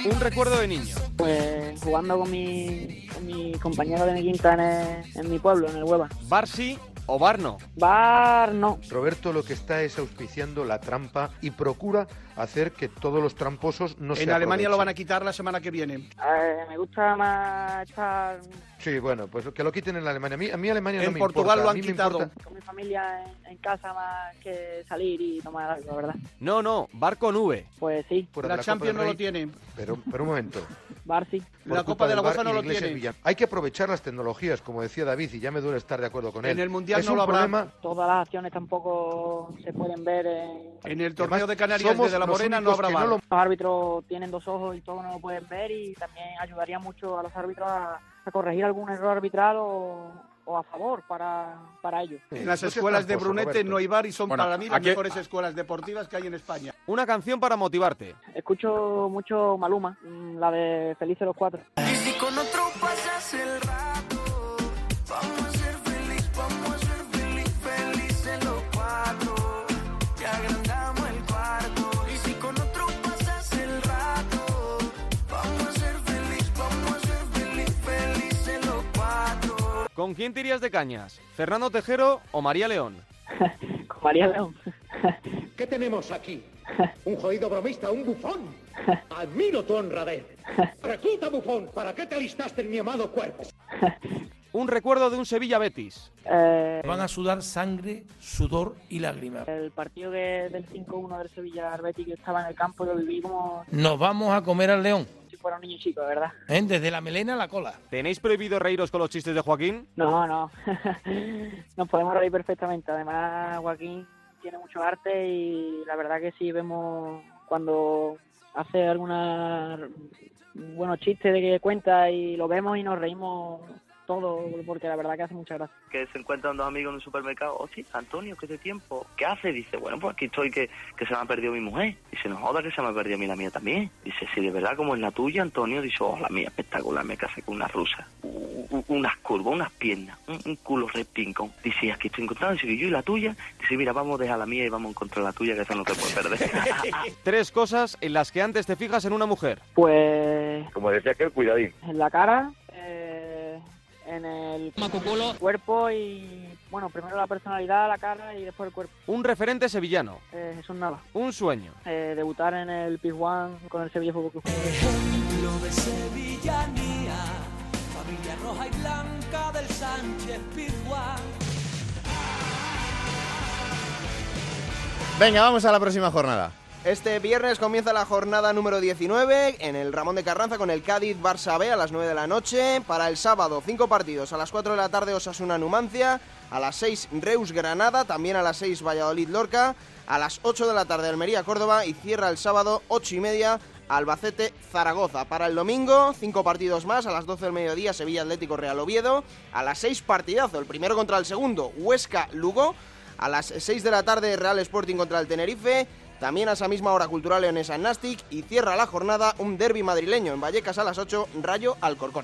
S1: Un recuerdo de niño.
S15: Pues jugando con mi, con mi compañero de mi quinta en, el- en mi pueblo, en el Hueva.
S1: ¿Barsi o Barno?
S15: Bar no.
S16: Roberto lo que está es auspiciando la trampa y procura hacer que todos los tramposos no se
S17: En Alemania lo van a quitar la semana que viene.
S15: Eh, me gusta más estar
S16: Sí, bueno, pues que lo quiten en Alemania. A mí, a mí Alemania no
S17: En
S16: me
S17: Portugal
S16: importa.
S17: lo han quitado.
S16: importa-
S15: con mi familia en, en casa más que salir y tomar algo, la verdad.
S1: No, no, Barco Nube.
S15: Pues sí.
S16: Fuera
S17: La
S16: de
S17: Champions no lo tiene.
S16: Pero, pero un momento.
S15: Bar sí.
S16: Por
S17: La Copa de la UEFA no lo tiene.
S16: Hay que aprovechar las tecnologías, como decía David, y ya me duele estar de acuerdo con él.
S17: En el Mundial
S16: es
S17: no
S16: un
S17: lo habrá.
S16: problema
S15: Todas las acciones tampoco se pueden ver en...
S17: En el torneo de Canarias
S16: somos
S17: desde la
S16: los
S17: Morena no habrá
S16: no lo-
S15: Los árbitros tienen dos ojos y todo no lo pueden ver y también ayudaría mucho a los árbitros a, a corregir algún error arbitral o, o a favor para, para ellos.
S17: En las escuelas de Brunete no hay bar y son
S1: Bueno,
S17: para mí las
S1: aquí-
S17: mejores escuelas deportivas que hay en España.
S1: Una canción para motivarte.
S15: Escucho mucho Maluma, la de Felices los Cuatro.
S12: Y si con otro pasas el rato, ¿Con
S1: quién te irías de cañas? ¿Fernando Tejero o María León?
S15: Con María León.
S18: ¿Qué tenemos aquí? ¿Un jodido bromista? ¿Un bufón? Admiro tu honradez. Recluta, bufón. ¿Para qué te alistaste en mi amado cuerpo?
S1: Un recuerdo de un Sevilla Betis.
S15: Eh,
S19: Van a sudar sangre, sudor y lágrimas.
S15: el partido que, del 5-1 del Sevilla Betis que estaba en el campo lo viví como
S19: Nos vamos a comer al león,
S15: si fuera un niño chico, ¿verdad?
S19: ¿eh? desde la melena a la cola.
S1: ¿Tenéis prohibido reíros con los chistes de Joaquín?
S15: No, no. Nos podemos reír perfectamente. Además, Joaquín tiene mucho arte y la verdad que sí vemos cuando hace alguna buenos chistes de que cuenta y lo vemos y nos reímos todo porque la verdad que hace mucha gracia.
S20: que se encuentran dos amigos en un supermercado. Hostia, Antonio, ¿qué de tiempo? ¿Qué hace? Dice, bueno, pues aquí estoy que, que se me ha perdido mi mujer. Dice, no joda que se me ha perdido a mí la mía también. Dice, sí, de verdad, como es la tuya, Antonio. Dice, oh, la mía espectacular, me casé con una rusa. U- u- unas curvas, unas piernas, un, un culo repincón. Dice, aquí estoy encontrando. Dice, yo y la tuya. Dice, mira, vamos a dejar la mía y vamos a encontrar la tuya, que esa no te puede perder.
S1: Tres cosas en las que antes te fijas en una mujer.
S15: Pues
S20: como decía que cuidadín.
S15: en la cara, en el cuerpo y Bueno, primero la personalidad, la cara y después el cuerpo.
S1: Un referente sevillano.
S15: Eh, Jesús Nava.
S1: Un sueño.
S15: Eh, debutar en el Pizjuán con el Sevilla Fútbol Club.
S12: Ejemplo de sevillanía, familia roja y blanca del Sánchez Pizjuán.
S1: Venga, vamos a la próxima jornada.
S5: Este viernes comienza la jornada número 19 en el Ramón de Carranza con el Cádiz Barça B a las 9 de la noche. Para el sábado, cinco partidos. A las 4 de la tarde Osasuna Numancia. A las 6 Reus Granada. También a las 6 Valladolid Lorca. A las 8 de la tarde Almería Córdoba. Y cierra el sábado 8 y media Albacete Zaragoza. Para el domingo, cinco partidos más. A las 12 del mediodía Sevilla Atlético Real Oviedo. A las 6 partidazo. El primero contra el segundo Huesca Lugo. A las 6 de la tarde Real Sporting contra el Tenerife. También a esa misma hora Cultural Leonesa en Nastic y cierra la jornada un derby madrileño en Vallecas a las 8, Rayo Alcorcón.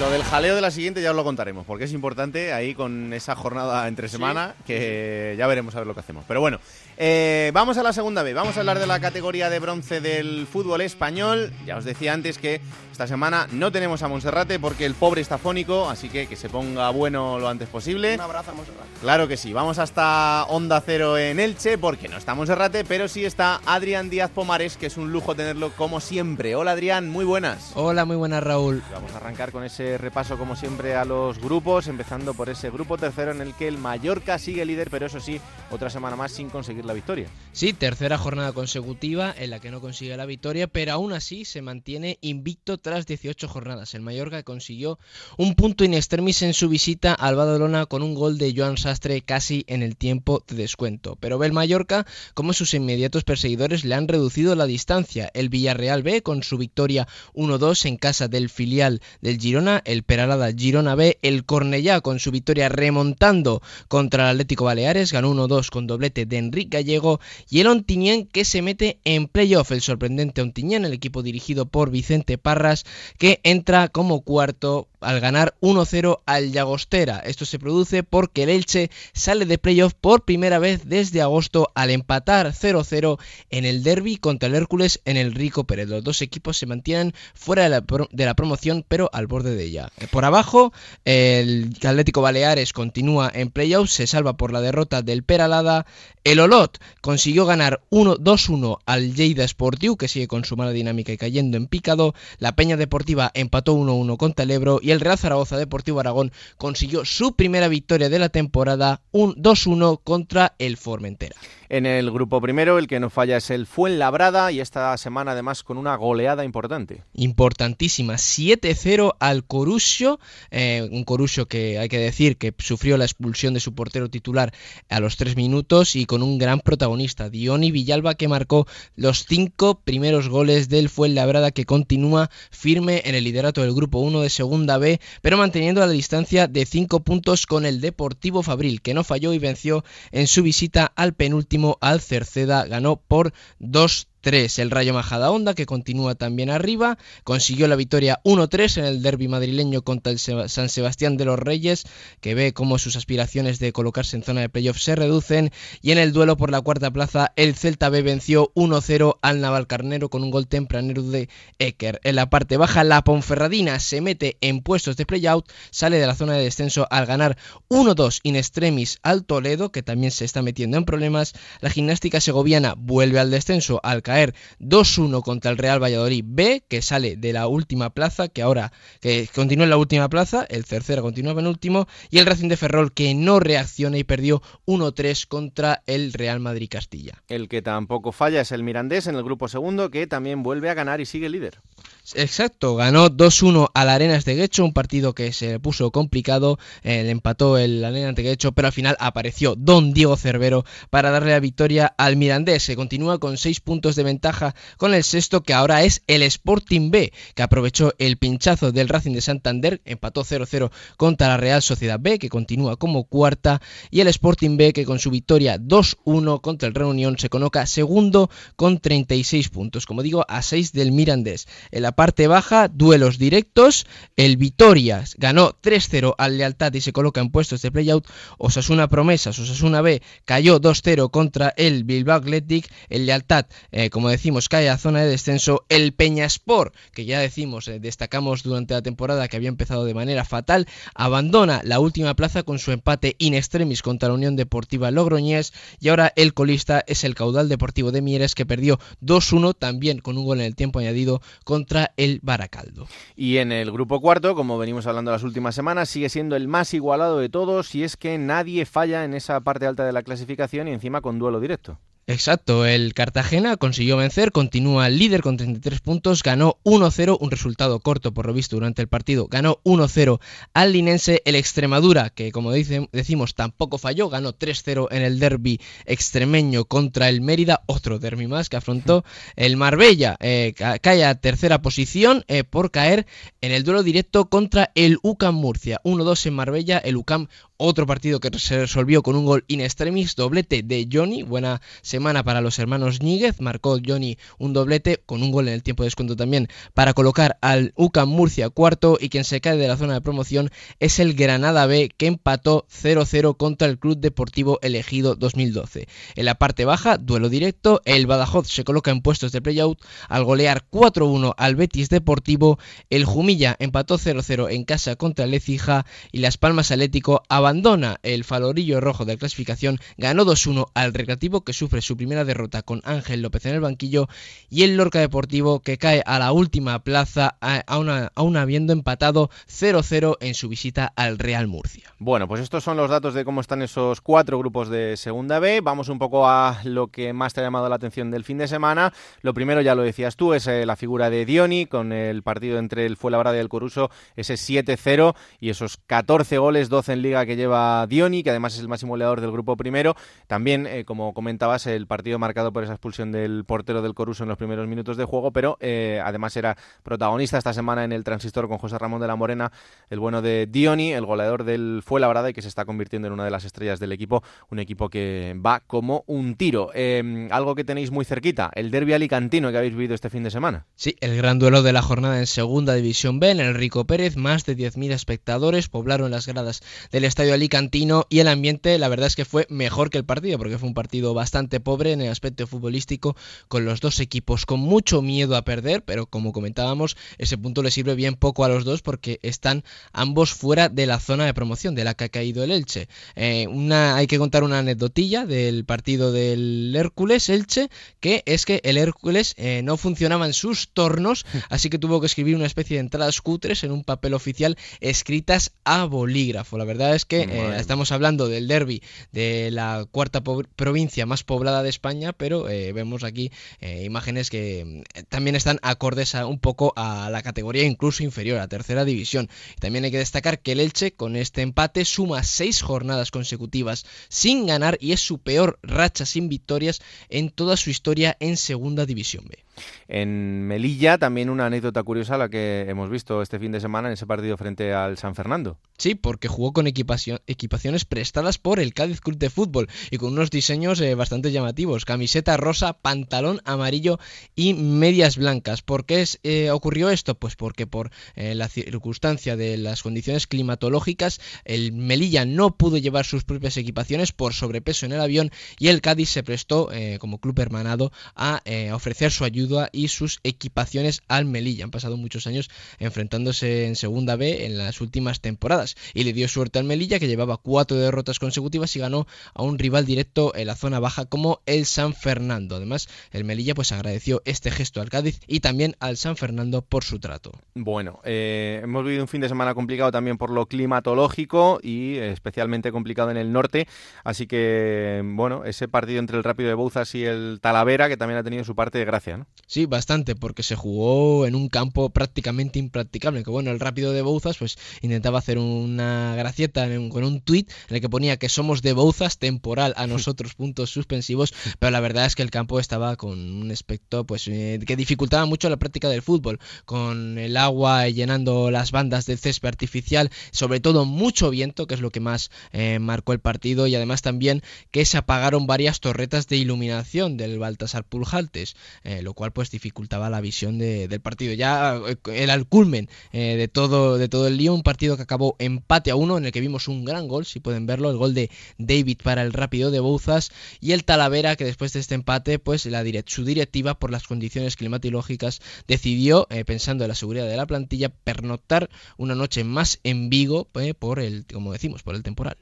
S1: Lo del jaleo de la siguiente ya os lo contaremos, porque es importante ahí con esa jornada entre semana, que ya veremos a ver lo que hacemos. Pero bueno, eh, vamos a la segunda vez, vamos a hablar de la categoría de bronce del fútbol español. Ya os decía antes que esta semana no tenemos a Monserrate porque el pobre está fónico, así que que se ponga bueno lo antes posible.
S5: Un abrazo a Monserrate.
S1: Claro que sí, vamos hasta Onda Cero en Elche, porque no está Monserrate, pero sí está Adrián Díaz Pomares, que es un lujo tenerlo como siempre. Hola Adrián, muy buenas.
S21: Hola, muy buenas Raúl.
S1: Vamos a arrancar con ese repaso como siempre a los grupos, empezando por ese grupo tercero en el que el Mallorca sigue líder, pero eso sí, otra semana más sin conseguir la victoria.
S21: Sí, tercera jornada consecutiva en la que no consigue la victoria, pero aún así se mantiene invicto tras 18 jornadas. El Mallorca consiguió un punto in extremis en su visita al Badalona con un gol de Joan Sastre casi en el tiempo de descuento. Pero ve el Mallorca como sus inmediatos perseguidores le han reducido la distancia. El Villarreal B con su victoria 1-2 en casa del filial del Girona, el Peralada Girona B, el Cornellá con su victoria remontando contra el Atlético Baleares, ganó 1-2 con doblete de Enrique Gallego y el Ontiñén que se mete en playoff, el sorprendente Ontiñén, el equipo dirigido por Vicente Parras, que entra como cuarto al ganar 1-0 al Llagostera. Esto se produce porque el Elche sale de playoff por primera vez desde agosto al empatar 0-0 en el derby contra el Hércules en el Rico Pérez. Los dos equipos se mantienen fuera de la, de la promoción pero al borde de ella. Eh, Por abajo, el Atlético Baleares continúa en playoff, se salva por la derrota del Peralada. El Olot consiguió ganar 1 2-1 al Lleida Sportiu, que sigue con su mala dinámica y cayendo en picado. La Peña Deportiva empató 1-1 contra el Ebro y el Real Zaragoza Deportivo Aragón consiguió su primera victoria de la temporada, un 2-1 contra el Formentera.
S1: En el grupo primero, el que no falla es el Fuenlabrada y esta semana además con una goleada importante.
S21: Importantísima, 7-0 al Corusio, eh, un Corusio que hay que decir que sufrió la expulsión de su portero titular a los 3 minutos y con un gran protagonista, Diony Villalba, que marcó los cinco primeros goles del Fuenlabrada que continúa firme en el liderato del grupo 1 de segunda B, pero manteniendo la distancia de 5 puntos con el Deportivo Fabril, que no falló y venció en su visita al penúltimo al Cerceda, ganó por 2 3. El Rayo Majadahonda, que continúa también arriba, consiguió la victoria 1-3 en el derby madrileño contra el San Sebastián de los Reyes, que ve cómo sus aspiraciones de colocarse en zona de playoff se reducen. Y en el duelo por la cuarta plaza, el Celta B venció 1-0 al Navalcarnero con un gol tempranero de Eker. En la parte baja, la Ponferradina se mete en puestos de playout, sale de la zona de descenso al ganar 1-2 in extremis al Toledo, que también se está metiendo en problemas. La gimnástica segoviana vuelve al descenso al caer 2-1 contra el Real Valladolid B, que sale de la última plaza, que ahora que continúa en la última plaza, el tercero continúa penúltimo, y el Racing de Ferrol que no reacciona y perdió 1-3 contra el Real Madrid Castilla.
S1: El que tampoco falla es el Mirandés en el grupo segundo, que también vuelve a ganar y sigue líder.
S21: Exacto, ganó 2-1 al Arenas de Guecho, un partido que se puso complicado, eh, le empató el Arenas de Guecho, pero al final apareció Don Diego Cervero para darle la victoria al Mirandés. Se continúa con 6 puntos de ventaja con el sexto, que ahora es el Sporting B, que aprovechó el pinchazo del Racing de Santander, empató 0-0 contra la Real Sociedad B, que continúa como cuarta, y el Sporting B, que con su victoria 2-1 contra el Reunión se coloca segundo con 36 puntos, como digo, a 6 del Mirandés. En la parte baja, duelos directos. El Vitoria ganó 3-0 al Lealtad y se coloca en puestos de playout. Osasuna Promesas, Osasuna B cayó 2-0 contra el Bilbao Athletic. El Lealtad eh, eh, como decimos, cae a zona de descenso. El Peñaspor, que ya decimos, eh, destacamos durante la temporada que había empezado de manera fatal, abandona la última plaza con su empate in extremis contra la Unión Deportiva Logroñés y ahora el colista es el Caudal Deportivo de Mieres que perdió 2-1 también con un gol en el tiempo añadido contra el Baracaldo.
S1: Y en el grupo cuarto, como venimos hablando las últimas semanas, sigue siendo el más igualado de todos y es que nadie falla en esa parte alta de la clasificación y encima con duelo directo.
S21: Exacto, el Cartagena consiguió vencer, continúa líder con 33 puntos, ganó 1-0, un resultado corto por lo visto durante el partido, ganó 1-0 al Linense, el Extremadura, que como decimos tampoco falló, ganó 3-0 en el derby extremeño contra el Mérida, otro derby más que afrontó el Marbella, eh, cae a tercera posición eh, por caer en el duelo directo contra el UCAM Murcia, 1-2 en Marbella, el UCAM otro partido que se resolvió con un gol in extremis, doblete de Johnny. Buena semana para los hermanos Níguez. Marcó Johnny un doblete con un gol en el tiempo de descuento también para colocar al UCAM Murcia cuarto. Y quien se cae de la zona de promoción es el Granada B que empató 0-0 contra el Club Deportivo Elegido 2012. En la parte baja, duelo directo. El Badajoz se coloca en puestos de playout al golear 4-1 al Betis Deportivo. El Jumilla empató 0-0 en casa contra el Lecija. Y Las Palmas Atlético abandona el falorillo rojo de clasificación, ganó 2-1 al Recreativo que sufre su primera derrota con Ángel López en el banquillo y el Lorca Deportivo que cae a la última plaza aún habiendo empatado 0-0 en su visita al Real Murcia.
S1: Bueno, pues estos son los datos de cómo están esos cuatro grupos de Segunda B. Vamos un poco a lo que más te ha llamado la atención del fin de semana. Lo primero, ya lo decías tú, es eh, la figura de Dioni con el partido entre el Fuenlabrada y el Coruso, ese 7-0 y esos 14 goles, 12 en Liga que lleva Dioni, que además es el máximo goleador del grupo primero. También, eh, como comentabas, el partido marcado por esa expulsión del portero del Coruso en los primeros minutos de juego, pero eh, además era protagonista esta semana en el transistor con José Ramón de la Morena, el bueno de Dioni, el goleador del Fuenlabrada y que se está convirtiendo en una de las estrellas del equipo, un equipo que va como un tiro. Eh, algo que tenéis muy cerquita, el derbi alicantino que habéis vivido este fin de semana.
S21: Sí, el gran duelo de la jornada en Segunda División B en el Rico Pérez, más de 10.000 espectadores poblaron las gradas del estadio alicantino y el ambiente la verdad es que fue mejor que el partido porque fue un partido bastante pobre en el aspecto futbolístico con los dos equipos con mucho miedo a perder pero como comentábamos ese punto le sirve bien poco a los dos porque están ambos fuera de la zona de promoción de la que ha caído el Elche. Eh, una, hay que contar una anecdotilla del partido del Hércules Elche que es que el Hércules eh, no funcionaba en sus tornos así que tuvo que escribir una especie de entradas cutres en un papel oficial escritas a bolígrafo. La verdad es que eh, estamos hablando del derby de la cuarta provincia más poblada de España, pero eh, vemos aquí eh, imágenes que también están acordes a, un poco a la categoría incluso inferior, a tercera división. También hay que destacar que el Elche con este empate suma seis jornadas consecutivas sin ganar y es su peor racha sin victorias en toda su historia en segunda división B.
S1: En Melilla también una anécdota curiosa la que hemos visto este fin de semana en ese partido frente al San Fernando.
S21: Sí, porque jugó con equipaciones prestadas por el Cádiz Club de Fútbol y con unos diseños eh, bastante llamativos. Camiseta rosa, pantalón amarillo y medias blancas. ¿Por qué eh, ocurrió esto? Pues porque por eh, la circunstancia de las condiciones climatológicas, el Melilla no pudo llevar sus propias equipaciones por sobrepeso en el avión y el Cádiz se prestó como club hermanado a ofrecer su ayuda y sus equipaciones al Melilla. Han pasado muchos años enfrentándose en Segunda B en las últimas temporadas y le dio suerte al Melilla que llevaba cuatro derrotas consecutivas y ganó a un rival directo en la zona baja como el San Fernando. Además, el Melilla pues agradeció este gesto al Cádiz y también al San Fernando por su trato.
S1: Bueno, eh, hemos vivido un fin de semana complicado también por lo climatológico y especialmente complicado en el norte, así que bueno, ese partido entre el Rápido de Bouzas y el Talavera que también ha tenido su parte de gracia, ¿no?
S21: Sí, bastante, porque se jugó en un campo prácticamente impracticable. Que bueno, el rápido de Bouzas, pues intentaba hacer una gracieta con un tuit en el que ponía que somos de Bouzas, temporal a nosotros, puntos suspensivos. Pero la verdad es que el campo estaba con un aspecto pues eh, que dificultaba mucho la práctica del fútbol, con el agua llenando las bandas del césped artificial, sobre todo mucho viento, que es lo que más eh, marcó el partido, y además también que se apagaron varias torretas de iluminación del Baltasar Puljaltes, eh, lo cual pues dificultaba la visión de- del partido. Ya eh, era el culmen eh, de todo de todo el lío, un partido que acabó empate a uno en el que vimos un gran gol, si pueden verlo, el gol de David para el rápido de Bouzas y el Talavera que después de este empate pues la direct- su directiva por las condiciones climatológicas decidió eh, pensando en la seguridad de la plantilla pernoctar una noche más en Vigo por el como decimos por el temporal.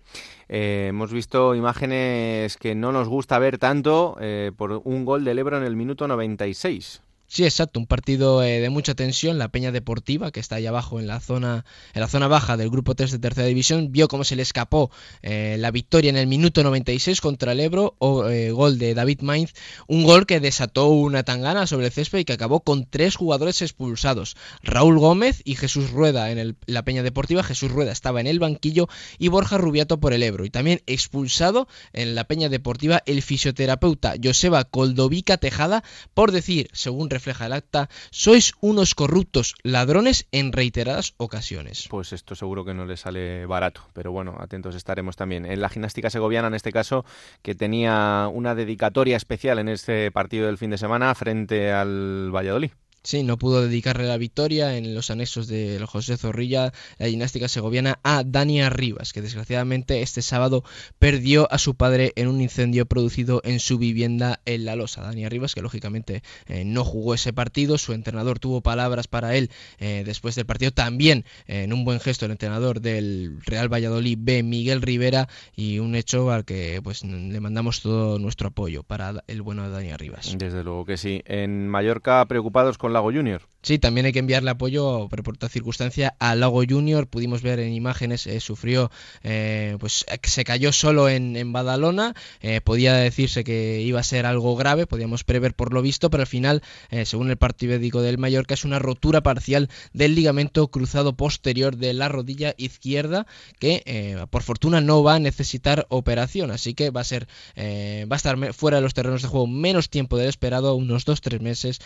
S1: Eh, hemos visto imágenes que no nos gusta ver tanto eh, por un gol del Ebro en el minuto 96.
S21: Sí, exacto, un partido eh, de mucha tensión. La Peña Deportiva, que está ahí abajo en la zona, en la zona baja del grupo 3 de tercera división, vio cómo se le escapó eh, la victoria en el minuto 96 contra el Ebro, o eh, gol de David Mainz, un gol que desató una tangana sobre el césped y que acabó con tres jugadores expulsados: Raúl Gómez y Jesús Rueda en el- la Peña Deportiva. Jesús Rueda estaba en el banquillo y Borja Rubiato por el Ebro. Y también expulsado en la Peña Deportiva el fisioterapeuta Joseba Coldovica Tejada por decir, según refleja el acta, sois unos corruptos ladrones en reiteradas ocasiones.
S1: Pues esto seguro que no le sale barato, pero bueno, atentos estaremos también. En la gimnástica segoviana, en este caso, que tenía una dedicatoria especial en este partido del fin de semana frente al Valladolid.
S21: Sí, no pudo dedicarle la victoria en los anexos de José Zorrilla, la gimnástica segoviana, a Dania Rivas, que desgraciadamente este sábado perdió a su padre en un incendio producido en su vivienda en La Losa. Dania Rivas, que lógicamente eh, no jugó ese partido, su entrenador tuvo palabras para él eh, después del partido. También, eh, en un buen gesto, el entrenador del Real Valladolid B, Miguel Rivera, y un hecho al que pues le mandamos todo nuestro apoyo para el bueno de Dania Rivas.
S1: Desde luego que sí. En Mallorca, preocupados con Lago Junior.
S21: Sí, también hay que enviarle apoyo por esta circunstancia a Lago Junior. Pudimos ver en imágenes, eh, sufrió, eh, pues eh, se cayó solo en, Badalona. Eh, podía decirse que iba a ser algo grave, podíamos prever por lo visto, pero al final, según el partido médico del Mallorca, es una rotura parcial del ligamento cruzado posterior de la rodilla izquierda que, por fortuna, no va a necesitar operación. Así que va a ser, va a estar fuera de los terrenos de juego menos tiempo del esperado, unos 2-3 meses,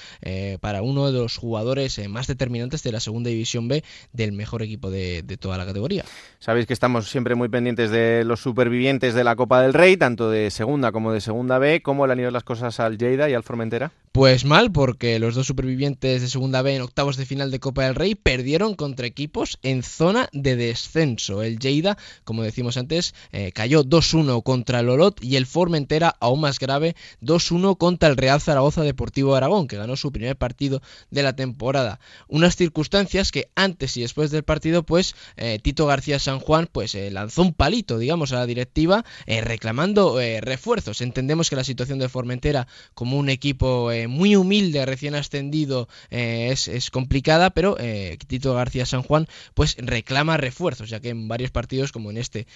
S21: para uno de los jugadores eh, más determinantes de la segunda división B del mejor equipo de, toda la categoría.
S1: Sabéis que estamos siempre muy pendientes de los supervivientes de la Copa del Rey, tanto de segunda como de segunda B. ¿Cómo le han ido las cosas al Lleida y al Formentera?
S21: Pues mal, porque los dos supervivientes de Segunda B en octavos de final de Copa del Rey perdieron contra equipos en zona de descenso. El Lleida, como decimos antes, eh, cayó 2-1 contra el Olot y el Formentera, aún más grave, 2-1 contra el Real Zaragoza Deportivo Aragón, que ganó su primer partido de la temporada. Unas circunstancias que antes y después del partido, pues eh, Tito García San Juan pues eh, lanzó un palito, digamos, a la directiva reclamando refuerzos. Entendemos que la situación de Formentera como un equipo eh, muy humilde, recién ascendido, eh, es, es complicada, pero eh, Tito García San Juan pues reclama refuerzos, ya que en varios partidos, como en este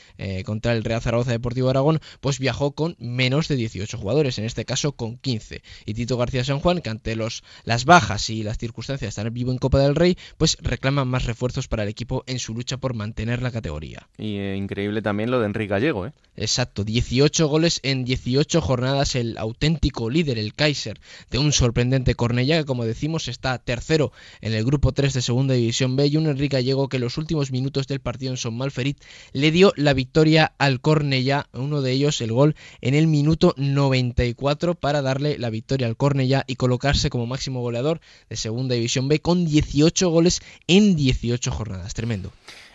S21: contra el Real Zaragoza Deportivo Aragón, pues viajó con menos de 18 jugadores, en este caso con 15. Y Tito García San Juan, que ante los, las bajas y las circunstancias de estar vivo en Copa del Rey, pues reclama más refuerzos para el equipo en su lucha por mantener la categoría.
S1: Y increíble también lo de Enrique Gallego, ¿eh?
S21: Exacto, 18 goles en 18 jornadas, el auténtico líder, el Kaiser, de un sorprendente Cornellá, que como decimos está tercero en el grupo 3 de Segunda División B, y un Enrique Gallego que en los últimos minutos del partido en Son Malferit le dio la victoria al Cornellá, uno de ellos el gol en el minuto 94 para darle la victoria al Cornellá y colocarse como máximo goleador de Segunda División B con 18 goles en 18 jornadas, tremendo.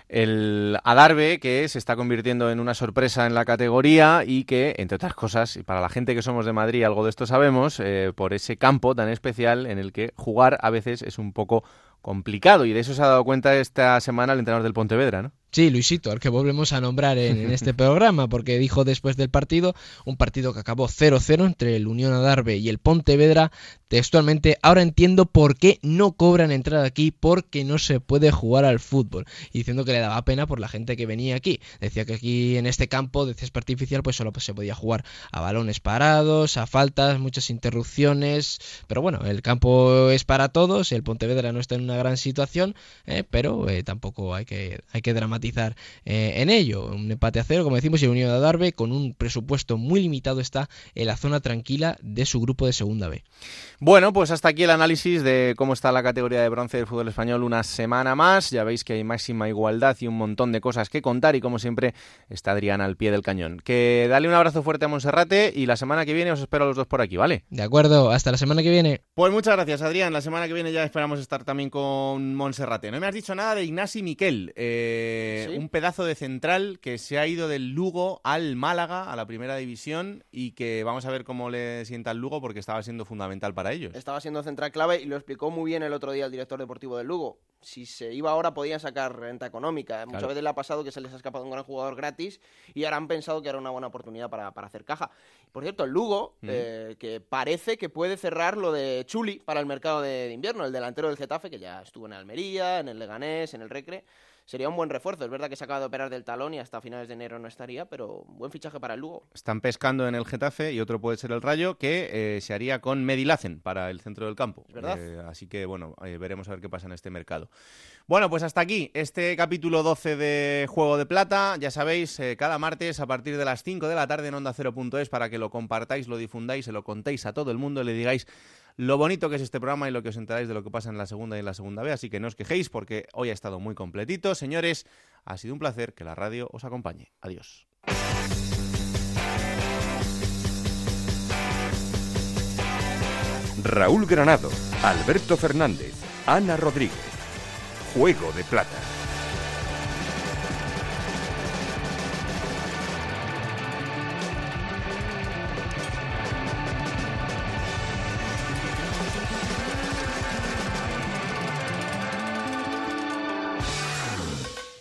S1: El Adarve, que se está convirtiendo en una sorpresa en la categoría y que, entre otras cosas, y para la gente que somos de Madrid algo de esto sabemos, eh, por ese campo tan especial en el que jugar a veces es un poco complicado. Y de eso se ha dado cuenta esta semana el entrenador del Pontevedra, ¿no?
S21: Sí, Luisito, al que volvemos a nombrar en, este programa, porque dijo después del partido, un partido que acabó 0-0 entre el Unión Adarve y el Pontevedra, textualmente, ahora entiendo por qué no cobran entrada aquí, porque no se puede jugar al fútbol. Y diciendo que le daba pena por la gente que venía aquí. Decía que aquí en este campo de césped artificial pues solo se podía jugar a balones parados, a faltas, muchas interrupciones, pero bueno, el campo es para todos, el Pontevedra no está en una gran situación, eh, pero eh, tampoco hay que, hay que dramatizar eh, en ello. Un empate a cero, como decimos, y el Unión de Adarve con un presupuesto muy limitado está en la zona tranquila de su grupo de segunda B.
S1: Bueno, pues hasta aquí el análisis de cómo está la categoría de bronce del fútbol español una semana más. Ya veis que hay máxima igualdad y un montón de cosas que contar y como siempre está Adrián al pie del cañón. Que dale un abrazo fuerte a Monserrate y la semana que viene os espero a los dos por aquí, ¿vale?
S21: De acuerdo, hasta la semana que viene.
S1: Pues muchas gracias Adrián. La semana que viene ya esperamos estar también con Monserrate. No me has dicho nada de Ignasi Miquel, eh,
S5: Sí.
S1: un pedazo de central que se ha ido del Lugo al Málaga, a la primera división y que vamos a ver cómo le sienta el Lugo porque estaba siendo fundamental para ellos.
S5: Estaba siendo central clave y lo explicó muy bien el otro día el director deportivo del Lugo. Si se iba ahora podían sacar renta económica. Muchas
S1: Claro.
S5: veces le ha pasado que se les ha escapado un gran jugador gratis y ahora han pensado que era una buena oportunidad para, para hacer caja. Por cierto, el Lugo,
S1: Mm.
S5: eh, que parece que puede cerrar lo de Chuli para el mercado de, de invierno, el delantero del Getafe, que ya estuvo en Almería, en el Leganés, en el Recre. Sería un buen refuerzo. Es verdad que se acaba de operar del talón y hasta finales de enero no estaría, pero buen fichaje para el Lugo.
S1: Están pescando en el Getafe y otro puede ser el Rayo, que eh, se haría con Medilacen para el centro del campo.
S5: Es verdad.
S1: Eh, así que, bueno, eh, veremos a ver qué pasa en este mercado. Bueno, pues hasta aquí este capítulo 12 de Juego de Plata. Ya sabéis, cada martes a partir de las 5 de la tarde en Onda 0.es para que lo compartáis, lo difundáis, se lo contéis a todo el mundo, le digáis lo bonito que es este programa y lo que os enteráis de lo que pasa en la segunda y en la segunda B. Así que no os quejéis porque hoy ha estado muy completito. Señores, ha sido un placer que la radio os acompañe. Adiós.
S2: Raúl Granado, Alberto Fernández, Ana Rodríguez. Juego de Plata.